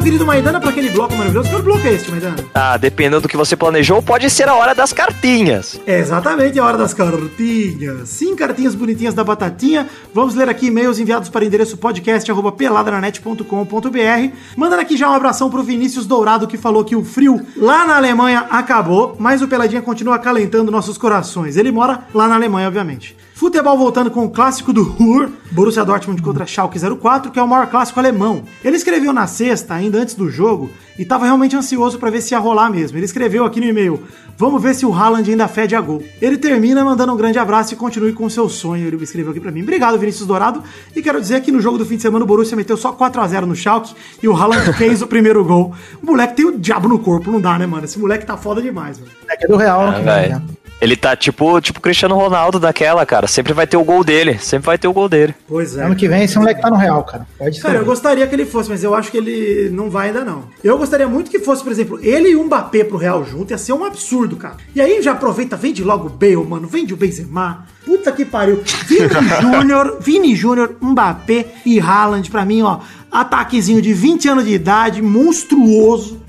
[SPEAKER 5] Querido Maidana, para aquele bloco maravilhoso. Qual bloco é este, Maidana?
[SPEAKER 2] Ah, dependendo do que você planejou, pode ser a hora das cartinhas.
[SPEAKER 5] É exatamente a hora das cartinhas. Sim, cartinhas bonitinhas da Batatinha. Vamos ler aqui e-mails enviados para o endereço podcast.peladranet.com.br. Mandando aqui já um abração pro Vinícius Dourado, que falou que o frio lá na Alemanha acabou, mas o Peladinha continua acalentando nossos corações. Ele mora lá na Alemanha, obviamente. Futebol voltando com o clássico do Ruhr, Borussia Dortmund contra Schalke 04, que é o maior clássico alemão. Ele escreveu na sexta, ainda antes do jogo, e estava realmente ansioso para ver se ia rolar mesmo. Ele escreveu aqui no e-mail: Vamos ver se o Haaland ainda fede a gol. Ele termina mandando um grande abraço e continue com o seu sonho. Ele escreveu aqui para mim. Obrigado, Vinícius Dourado. E quero dizer que no jogo do fim de semana o Borussia meteu só 4 a 0 no Schalke e o Haaland fez o primeiro gol. O moleque tem o diabo no corpo, não dá, né, mano? Esse moleque tá foda demais, mano.
[SPEAKER 3] É que é do Real,
[SPEAKER 2] Ah,
[SPEAKER 3] né?
[SPEAKER 2] Ele tá tipo, tipo Cristiano Ronaldo daquela, cara. Sempre vai ter o gol dele. Sempre vai ter o gol dele.
[SPEAKER 5] Pois é.
[SPEAKER 3] Ano que vem esse moleque tá no Real, cara. Pode
[SPEAKER 5] Cara, eu
[SPEAKER 3] ser.
[SPEAKER 5] gostaria que ele fosse, mas eu acho que ele não vai ainda não. Eu gostaria muito que fosse, por exemplo, ele e o Mbappé pro Real junto, ia ser um absurdo, cara. E aí já aproveita, vende logo o Bale, mano, vende o Benzema. Puta que pariu. Vini Júnior, Vini Júnior, Mbappé e Haaland, pra mim, ó, ataquezinho de 20 anos de idade, monstruoso.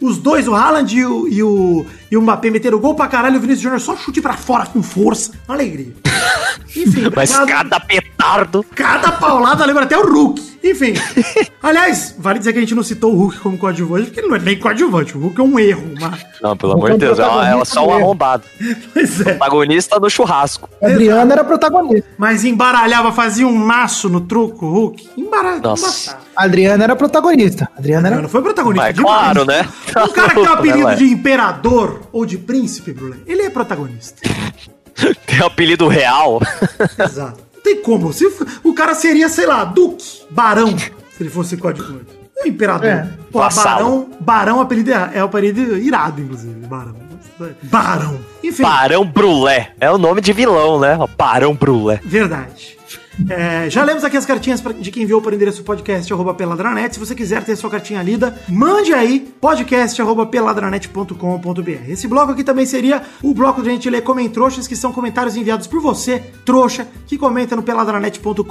[SPEAKER 5] Os dois, o Haaland e o, e o, e o Mbappé meteram gol pra caralho, o Vinícius Júnior só chute pra fora com força. Uma alegria. Enfim,
[SPEAKER 2] Mas
[SPEAKER 5] obrigado.
[SPEAKER 2] cada petardo.
[SPEAKER 5] Cada paulada lembra até o Hulk. Enfim. Aliás, vale dizer que a gente não citou o Hulk como coadjuvante, porque ele não é nem coadjuvante. O Hulk é um erro, mas.
[SPEAKER 2] Não, pelo
[SPEAKER 3] O
[SPEAKER 2] amor de Deus, é, uma- é
[SPEAKER 3] protagonista
[SPEAKER 2] só um
[SPEAKER 3] dele.
[SPEAKER 2] arrombado.
[SPEAKER 5] Pois é.
[SPEAKER 2] Protagonista no churrasco.
[SPEAKER 3] Adriano era protagonista.
[SPEAKER 5] Mas embaralhava, fazia um maço no truco, o Hulk. Embaralhava.
[SPEAKER 2] Nossa.
[SPEAKER 3] Adriano era protagonista. Adriano era.
[SPEAKER 5] Não foi protagonista.
[SPEAKER 2] Mas
[SPEAKER 5] demais.
[SPEAKER 2] claro, né?
[SPEAKER 5] Um cara que tem o
[SPEAKER 2] Né,
[SPEAKER 5] apelido de imperador ou de príncipe, Brulé, ele é protagonista.
[SPEAKER 2] Tem o apelido real.
[SPEAKER 5] Exato. Não tem como. Se o cara seria, sei lá, duque, barão, se ele fosse coadjuvante. É imperador.
[SPEAKER 3] É.
[SPEAKER 5] Pô. Barão, Barão apelido é, um apelido irado, inclusive. Barão. Barão. Enfim,
[SPEAKER 2] Barão Brulé. É o nome de vilão, né? Barão Brulé.
[SPEAKER 5] verdade. É, já lemos aqui as cartinhas de quem enviou para o endereço podcast arroba peladranet. Se você quiser ter sua cartinha lida, mande aí podcast arroba peladranet.com.br. Esse bloco aqui também seria o bloco de a gente ler comentroxas, que são comentários enviados por você, trouxa, que comenta no peladranet.com.br.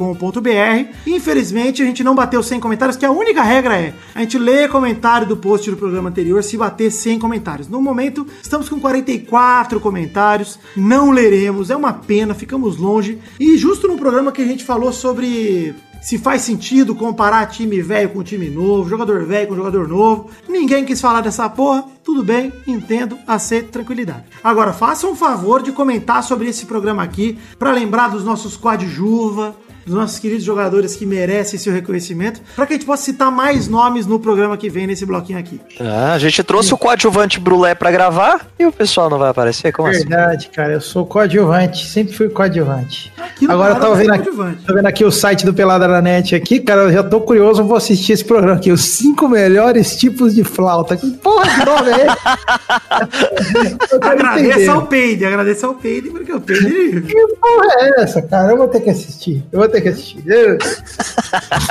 [SPEAKER 5] Infelizmente, a gente não bateu 100 comentários, que a única regra é a gente lê comentário do post do programa anterior se bater 100 comentários. No momento, estamos com 44 comentários, não leremos, é uma pena, ficamos longe. E justo no programa que a gente falou sobre se faz sentido comparar time velho com time novo, jogador velho com jogador novo. Ninguém quis falar dessa porra. Tudo bem, entendo, aceito, tranquilidade. Agora, faça um favor de comentar sobre esse programa aqui para lembrar dos nossos coadjuva, dos nossos queridos jogadores que merecem seu reconhecimento, para que a gente possa citar mais nomes no programa que vem nesse bloquinho aqui.
[SPEAKER 2] Ah, a gente trouxe o coadjuvante Brulé pra gravar e o pessoal não vai aparecer? Como assim?
[SPEAKER 3] Verdade, cara. Eu sou coadjuvante. Sempre fui coadjuvante. Agora eu
[SPEAKER 5] você é
[SPEAKER 3] vendo, aqui, tô vendo aqui o site do Pelada na Net aqui, cara. Eu já tô curioso, eu vou assistir esse programa aqui. Os cinco melhores tipos de flauta. Que porra de nome é esse? Eu
[SPEAKER 5] Agradeça ao Peide, agradeça ao Peide, porque o Peide.
[SPEAKER 3] Que porra é essa, cara? Eu vou ter que assistir. Eu vou ter que assistir. Eu...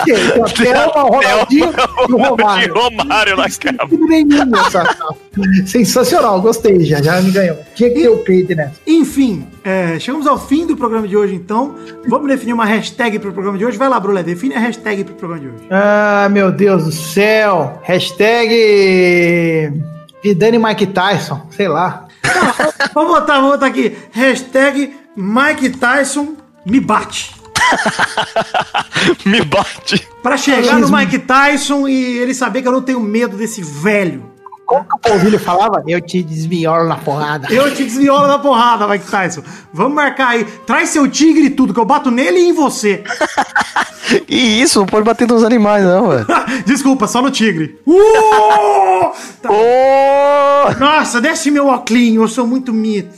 [SPEAKER 3] Tem Thelma, Ronaldinho e o Romário.
[SPEAKER 2] Romário na cama.
[SPEAKER 3] Tudo nenhum essa Sensacional, gostei já, já me ganhou. Tinha que ter o peito nessa.
[SPEAKER 5] Enfim, é, chegamos ao fim do programa de hoje, então. Vamos definir uma hashtag pro programa de hoje. Vai lá, Brulé, define a hashtag pro programa de hoje.
[SPEAKER 3] Ah, meu Deus do céu. Hashtag Vidani Mike Tyson, sei lá.
[SPEAKER 5] Vamos botar, vamos botar aqui. Hashtag Mike Tyson me bate.
[SPEAKER 2] Me bate.
[SPEAKER 5] Pra chegar no Mike Tyson e ele saber que eu não tenho medo desse velho.
[SPEAKER 3] Como que o Polvilho falava? Eu te desmiolo na porrada.
[SPEAKER 5] Eu te desviola na porrada, Mike Tyson. Vamos marcar aí. Traz seu tigre e tudo, que eu bato nele e em você.
[SPEAKER 2] E isso, não pode bater nos animais, não, velho.
[SPEAKER 5] Desculpa, só no tigre. Uh! Tá.
[SPEAKER 2] Ô!
[SPEAKER 5] Nossa, desce meu óculos, eu sou muito mito.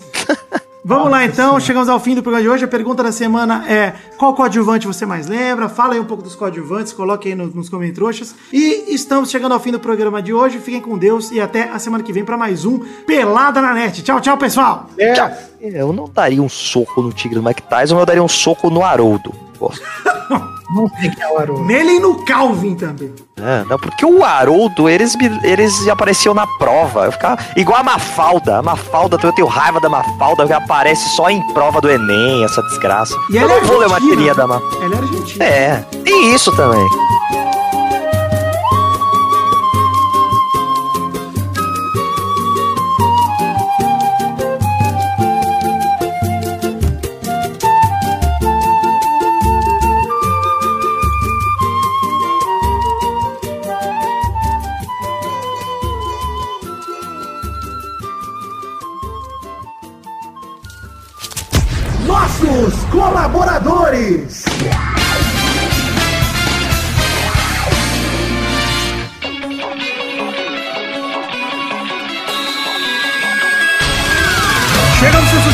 [SPEAKER 5] Vamos lá então, chegamos ao fim do programa de hoje. A pergunta da semana é: qual coadjuvante você mais lembra? Fala aí um pouco dos coadjuvantes, coloque aí no- nos comentários. E estamos chegando ao fim do programa de hoje. Fiquem com Deus e até a semana que vem para mais um Pelada na Net. Tchau, tchau, pessoal.
[SPEAKER 3] É,
[SPEAKER 2] Eu não daria um soco no tigre do Mike Tyson, eu daria um soco no Haroldo.
[SPEAKER 3] Não sei quem é o Haroldo.
[SPEAKER 5] Nele e no Calvin também.
[SPEAKER 2] É, não, porque o Haroldo, eles, eles apareciam na prova. Eu ficava igual a Mafalda. A Mafalda, eu tenho raiva da Mafalda, que aparece só em prova do Enem, essa desgraça.
[SPEAKER 5] E
[SPEAKER 2] eu
[SPEAKER 5] ela é
[SPEAKER 2] não vou ler uma da Mafalda.
[SPEAKER 5] Ela é argentina.
[SPEAKER 2] É, tem isso também.
[SPEAKER 1] Colaboradores.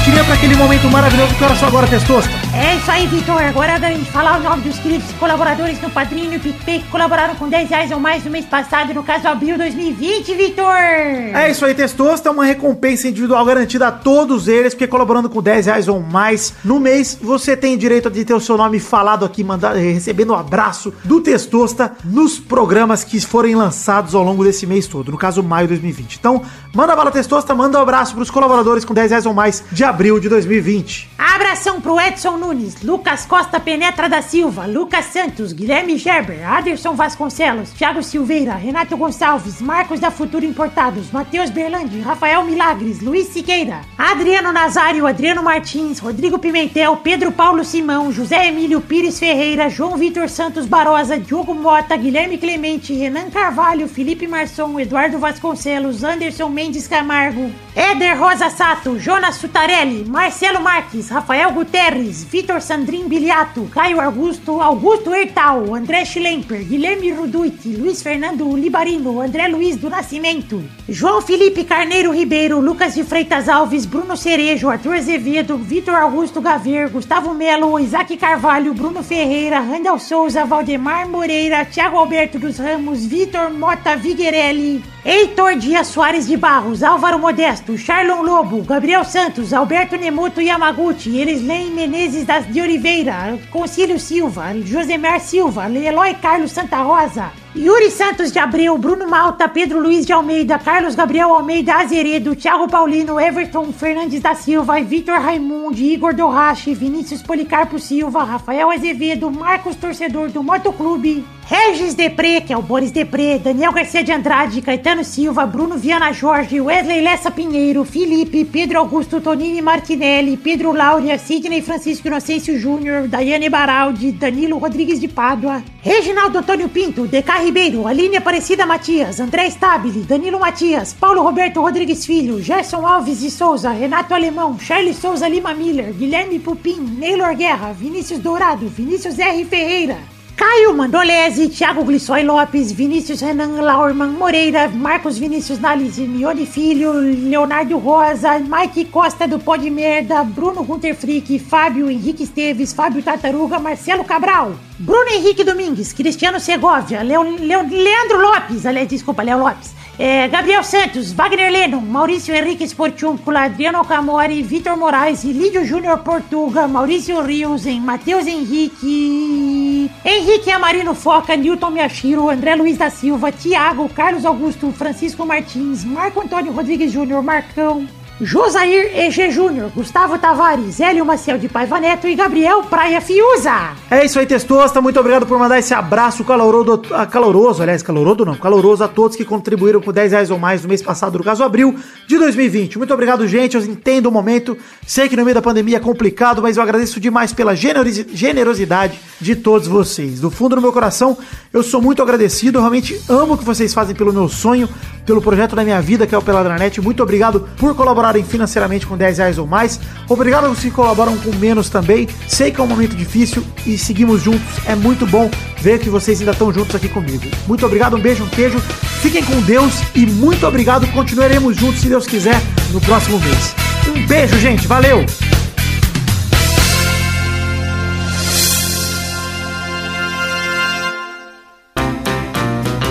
[SPEAKER 5] Sustirinha, para aquele momento maravilhoso que era só agora, Testosta.
[SPEAKER 9] É isso aí, Vitor. Agora é da gente falar o nome dos queridos colaboradores no Padrinho e PicPay que colaboraram com 10 reais ou mais no mês passado, no caso abril 2020, Vitor.
[SPEAKER 5] É isso aí, Testosta, uma recompensa individual garantida a todos eles, porque colaborando com 10 reais ou mais no mês, você tem direito de ter o seu nome falado aqui, mandado, recebendo um abraço do Testosta nos programas que forem lançados ao longo desse mês todo, no caso maio de 2020. Então, manda bala Testosta, manda um abraço pros colaboradores com 10 reais ou mais de abril de 2020.
[SPEAKER 9] Abração pro Edson Nunes, Lucas Costa Penetra da Silva, Lucas Santos, Guilherme Gerber, Aderson Vasconcelos, Thiago Silveira, Renato Gonçalves, Marcos da Futuro Importados, Matheus Berlandi, Rafael Milagres, Luiz Siqueira, Adriano Nazário, Adriano Martins, Rodrigo Pimentel, Pedro Paulo Simão, José Emílio Pires Ferreira, João Vitor Santos Barosa, Diogo Mota, Guilherme Clemente, Renan Carvalho, Felipe Marçom, Eduardo Vasconcelos, Anderson Mendes Camargo, Éder Rosa Sato, Jonas Sutarelli, Marcelo Marques, Rafael Guterres, Vitor Sandrin Biliato, Caio Augusto, Augusto Hertal, André Schlemper, Guilherme Ruduit, Luiz Fernando Libarino, André Luiz do Nascimento, João Felipe Carneiro Ribeiro, Lucas de Freitas Alves, Bruno Cerejo, Arthur Azevedo, Vitor Augusto Gaver, Gustavo Melo, Isaac Carvalho, Bruno Ferreira, Randall Souza, Valdemar Moreira, Thiago Alberto dos Ramos, Vitor Mota Viguerelli, Heitor Dias Soares de Barros, Álvaro Modesto, Charlon Lobo, Gabriel Santos, Alberto Nemoto Yamaguchi, Elislen Menezes das de Oliveira, Concílio Silva, Josemar Silva, Eloy Carlos Santa Rosa, Yuri Santos de Abreu, Bruno Malta, Pedro Luiz de Almeida, Carlos Gabriel Almeida Azeredo, Thiago Paulino, Everton Fernandes da Silva, Vitor Raimundi, Igor Dorrache, Vinícius Policarpo Silva, Rafael Azevedo, Marcos Torcedor do Motoclube, Regis Depré, que é o Boris Depré, Daniel Garcia de Andrade, Caetano Silva, Bruno Viana Jorge, Wesley Lessa Pinheiro, Felipe, Pedro Augusto Tonini Martinelli, Pedro Laura, Sidney Francisco Inocêncio Júnior, Daiane Baraldi, Danilo Rodrigues de Pádua, Reginaldo Antônio Pinto, DK Ribeiro, Aline Aparecida Matias, André Stabile, Danilo Matias, Paulo Roberto Rodrigues Filho, Gerson Alves de Souza, Renato Alemão, Charles Souza Lima Miller, Guilherme Pupim, Neylor Guerra, Vinícius Dourado, Vinícius R. Ferreira, Caio Mandolese, Thiago Glissói Lopes, Vinícius Renan Laurman Moreira, Marcos Vinícius Nalise, Mione Filho, Leonardo Rosa, Mike Costa do Pó de Merda, Bruno Gunter Frick, Fábio Henrique Esteves, Fábio Tartaruga, Marcelo Cabral, Bruno Henrique Domingues, Cristiano Segovia, Leo, Leo- Leandro Lopes, aliás, desculpa, Léo Lopes, é, Gabriel Santos, Wagner Lennon, Maurício Henrique Sportiúncula, Adriano Camori, Vitor Moraes, Lídio Júnior Portuga, Maurício Riusen, Matheus Henrique, Henrique Amarino Foca, Newton Miyashiro, André Luiz da Silva, Thiago, Carlos Augusto, Francisco Martins, Marco Antônio Rodrigues Júnior, Marcão, Josair EG Júnior, Gustavo Tavares, Hélio Maciel de Paiva Neto e Gabriel Praia Fiuza.
[SPEAKER 5] É isso aí, Testosta. Muito obrigado por mandar esse abraço caloroso, ah, caloroso, aliás, caloroso não, caloroso a todos que contribuíram com 10 reais ou mais no mês passado, no caso abril de 2020. Muito obrigado, gente. Eu entendo o momento. Sei que no meio da pandemia é complicado, mas eu agradeço demais pela generosi- generosidade de todos vocês. Do fundo do meu coração, eu sou muito agradecido. Eu realmente amo o que vocês fazem pelo meu sonho, pelo projeto da minha vida, que é o Peladranet. Muito obrigado por colaborarem financeiramente com 10 reais ou mais. Obrigado aos que colaboram com menos também. Sei que é um momento difícil e seguimos juntos. É muito bom ver que vocês ainda estão juntos aqui comigo. Muito obrigado, um beijo, um queijo. Fiquem com Deus e muito obrigado. Continuaremos juntos, se Deus quiser, no próximo mês. Um beijo, gente. Valeu!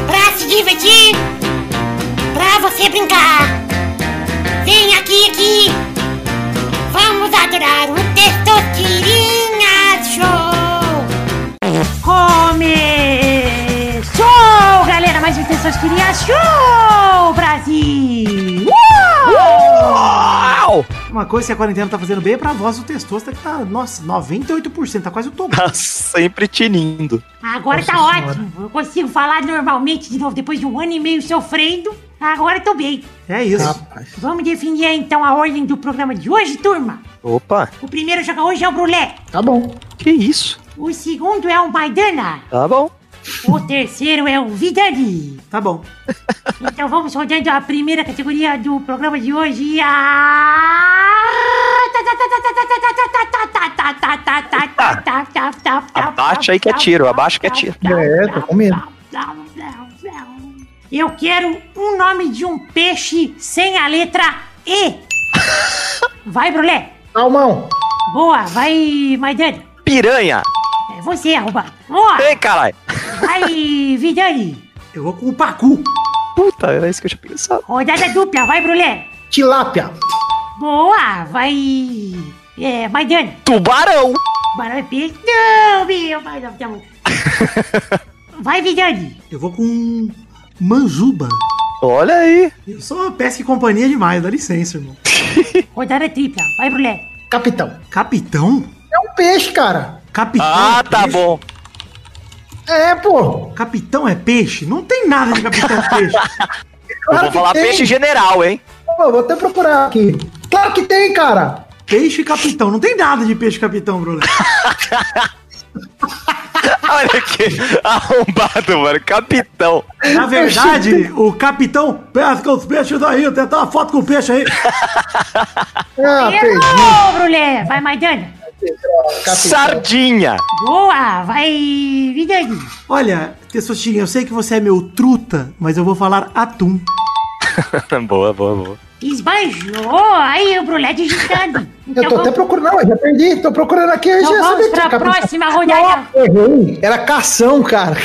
[SPEAKER 10] Pra se divertir, pra você brincar. O Testosterinha Show.
[SPEAKER 9] Começou, galera, mais um Testosteria Show, Brasil!
[SPEAKER 2] Uau!
[SPEAKER 5] Uma coisa que a quarentena tá fazendo bem é pra voz do Testosta, que tá, nossa, 98%, tá quase o topo.
[SPEAKER 2] Tá sempre tinindo.
[SPEAKER 9] Agora tá ótimo, eu consigo falar normalmente de novo, depois de um ano e meio sofrendo, agora tô bem.
[SPEAKER 5] É isso.
[SPEAKER 3] Rapaz.
[SPEAKER 9] Vamos definir então a ordem do programa de hoje, turma.
[SPEAKER 2] Opa,
[SPEAKER 9] O primeiro a jogar hoje é o Brulé,
[SPEAKER 3] Tá bom.
[SPEAKER 2] que isso?
[SPEAKER 9] o segundo é o Maidana,
[SPEAKER 2] Tá bom.
[SPEAKER 9] o terceiro é o Vidani.
[SPEAKER 5] Tá bom.
[SPEAKER 9] Então vamos rodando a primeira categoria do programa de hoje. A...
[SPEAKER 2] Abaixa aí que é tiro, abaixa que é tiro.
[SPEAKER 3] É, tô com medo.
[SPEAKER 9] Eu quero um nome de um peixe sem a letra E. Vai, Brulé.
[SPEAKER 3] Salmão.
[SPEAKER 9] Boa, vai, Maidana.
[SPEAKER 2] Piranha!
[SPEAKER 9] É você, arrombado. Boa,
[SPEAKER 2] Ei, caralho!
[SPEAKER 9] vai, Vidani.
[SPEAKER 5] Eu vou com o Pacu.
[SPEAKER 2] Puta, era isso que eu tinha pensado.
[SPEAKER 9] Rodada dupla, vai, Brulé.
[SPEAKER 3] Tilápia.
[SPEAKER 9] Boa, vai... É, Maidana.
[SPEAKER 2] Tubarão!
[SPEAKER 9] Barão é peixe. Não, meu, vai, não, tá bom. Vai, Vidani.
[SPEAKER 5] Eu vou com Manjuba.
[SPEAKER 2] Olha aí!
[SPEAKER 5] Eu sou pesca e companhia demais, dá licença, irmão.
[SPEAKER 9] Rodada tripla, vai, Brulé.
[SPEAKER 3] Capitão.
[SPEAKER 5] Capitão?
[SPEAKER 3] É um peixe, cara.
[SPEAKER 5] Capitão
[SPEAKER 2] Ah,
[SPEAKER 5] é
[SPEAKER 2] tá
[SPEAKER 5] peixe?
[SPEAKER 2] bom.
[SPEAKER 3] É, pô.
[SPEAKER 5] Capitão é peixe? Não tem nada de capitão peixe.
[SPEAKER 2] Eu
[SPEAKER 3] Claro
[SPEAKER 2] vou
[SPEAKER 3] que
[SPEAKER 2] falar
[SPEAKER 3] tem.
[SPEAKER 2] peixe general, hein?
[SPEAKER 3] Pô, vou até procurar aqui. Claro que tem, cara.
[SPEAKER 5] Peixe capitão. Não tem nada de peixe capitão, Bruno.
[SPEAKER 2] Olha que arrombado, mano. Capitão.
[SPEAKER 5] Na verdade, o capitão pesca os peixes daí. Eu tenho até uma foto com o peixe aí.
[SPEAKER 3] Ah.
[SPEAKER 9] Errou, Brulé. Vai, Maidana.
[SPEAKER 2] Sardinha.
[SPEAKER 9] Boa, vai, Vidani.
[SPEAKER 5] Olha, Testosterinha, eu sei que você é meu truta, mas eu vou falar atum.
[SPEAKER 2] boa, boa, boa.
[SPEAKER 9] Esbanjou, aí o Brulé digitando.
[SPEAKER 3] Eu tô até procurando, não, eu já perdi, tô procurando aqui. eu
[SPEAKER 9] Então
[SPEAKER 3] já
[SPEAKER 9] vamos
[SPEAKER 3] sabia que
[SPEAKER 9] pra
[SPEAKER 3] era capitão.
[SPEAKER 9] próxima rodada.
[SPEAKER 3] Errei, era cação, cara.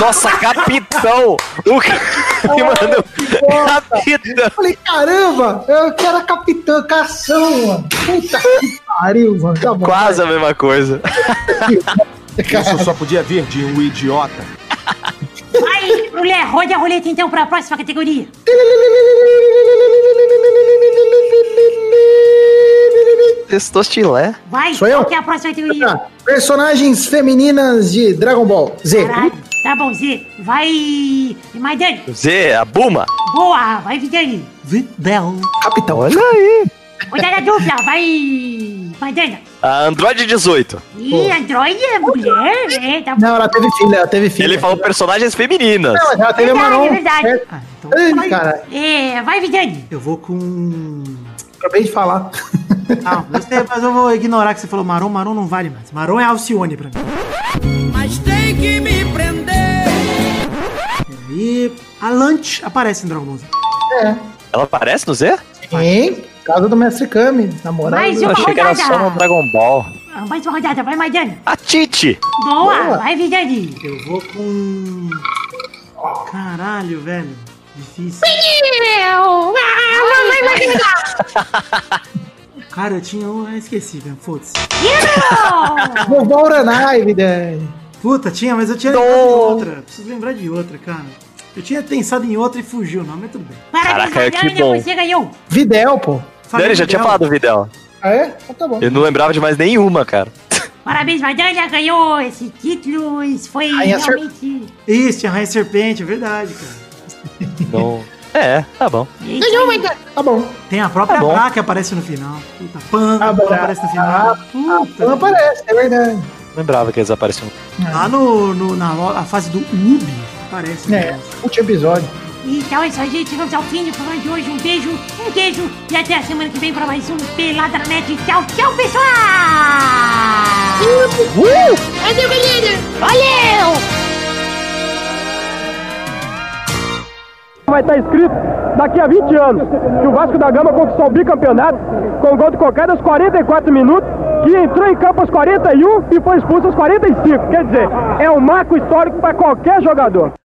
[SPEAKER 2] Nossa, capitão! O cara me mandou capitão!
[SPEAKER 3] Eu falei, caramba, eu que era capitão, cação, mano. Puta que pariu, mano. Tá bom.
[SPEAKER 2] Quase a mesma coisa.
[SPEAKER 11] Isso só podia vir de um idiota.
[SPEAKER 9] Vai, Brulé, roda a roleta então pra próxima categoria.
[SPEAKER 2] Testostilé.
[SPEAKER 9] Vai,
[SPEAKER 3] Sou eu?
[SPEAKER 9] que é a próxima categoria?
[SPEAKER 3] Tá, Personagens femininas de Dragon Ball Z.
[SPEAKER 9] Caralho, tá bom, Zê. Vai, Maidani.
[SPEAKER 2] Z, a Buma.
[SPEAKER 9] Boa, vai, Vidani.
[SPEAKER 5] Videl.
[SPEAKER 3] Capitão.
[SPEAKER 2] Olha aí.
[SPEAKER 9] Rodada dupla, vai, Maidana.
[SPEAKER 2] A Android 18.
[SPEAKER 9] Ih, Android é mulher, né? Tá.
[SPEAKER 3] Não, ela teve filha, ela teve filha.
[SPEAKER 2] Ele falou personagens femininas.
[SPEAKER 3] Não, ela teve
[SPEAKER 9] Verdade,
[SPEAKER 3] Maron.
[SPEAKER 9] é verdade.
[SPEAKER 5] Ah, então
[SPEAKER 3] Ei,
[SPEAKER 5] vai.
[SPEAKER 3] cara,
[SPEAKER 9] É, vai, Vidani.
[SPEAKER 5] Eu vou com.
[SPEAKER 3] acabei de falar.
[SPEAKER 5] Não, sei, mas eu vou ignorar que você falou Maron. Maron não vale mais. Maron é Alcione pra mim.
[SPEAKER 10] Mas tem que me prender.
[SPEAKER 5] E a Lunch aparece em Dragon Ball Z.
[SPEAKER 2] Ela aparece no Z?
[SPEAKER 3] Hein? Casa do Mestre Kami, namorado.
[SPEAKER 9] Mais
[SPEAKER 2] Eu
[SPEAKER 9] uma
[SPEAKER 2] achei que era só no. Dragon Ball.
[SPEAKER 9] Ah, Mais uma rodada, vai, Maidana.
[SPEAKER 2] A Titi.
[SPEAKER 9] Boa,
[SPEAKER 3] Boa.
[SPEAKER 9] vai, Vidani.
[SPEAKER 5] Eu vou com. Caralho, velho. Difícil. Cara, eu tinha um. Eu esqueci, velho. Foda-se.
[SPEAKER 3] Vovó Uranai, vida.
[SPEAKER 5] Puta, tinha, mas eu tinha lembrado de outra. Preciso lembrar de outra, cara. Eu tinha pensado em outra e fugiu, não, mas tudo bem.
[SPEAKER 9] Parabéns,
[SPEAKER 2] Caraca, que
[SPEAKER 9] Maidana,
[SPEAKER 2] bom.
[SPEAKER 9] você ganhou.
[SPEAKER 3] Videl, pô.
[SPEAKER 2] Ele já tinha falado do Videl.
[SPEAKER 3] Ah, é? Então tá bom.
[SPEAKER 2] Eu não lembrava de mais nenhuma, cara.
[SPEAKER 9] Parabéns, Maidana, ganhou esse título. Isso foi
[SPEAKER 3] Rainha
[SPEAKER 9] realmente...
[SPEAKER 5] Isso, tinha Rainha Serpente, é verdade, cara.
[SPEAKER 2] Não. É, tá bom.
[SPEAKER 3] Ganhou, mas tá bom.
[SPEAKER 5] Tem a própria
[SPEAKER 2] Tá bom.
[SPEAKER 5] Bra que aparece no final. Puta, Pan,
[SPEAKER 3] A
[SPEAKER 5] Pan
[SPEAKER 3] Bra-
[SPEAKER 5] aparece no final. Puta.
[SPEAKER 3] Não aparece, é verdade.
[SPEAKER 2] Lembrava que eles apareciam.
[SPEAKER 5] Lá no, no- na a fase do Ubi aparece.
[SPEAKER 3] É, último episódio.
[SPEAKER 9] Então é isso aí, gente. Chegamos ao fim do programa de hoje. Um beijo, um queijo. E até a semana que vem para mais um Pelada na Net. Tchau, tchau, pessoal!
[SPEAKER 10] Valeu, galera. Valeu.
[SPEAKER 8] Vai estar escrito daqui a 20 anos que o Vasco da Gama conquistou o bicampeonato com gol de Cocada aos 44 minutos, que entrou em campo aos 41 e foi expulso aos 45. Quer dizer, é um marco histórico para qualquer jogador.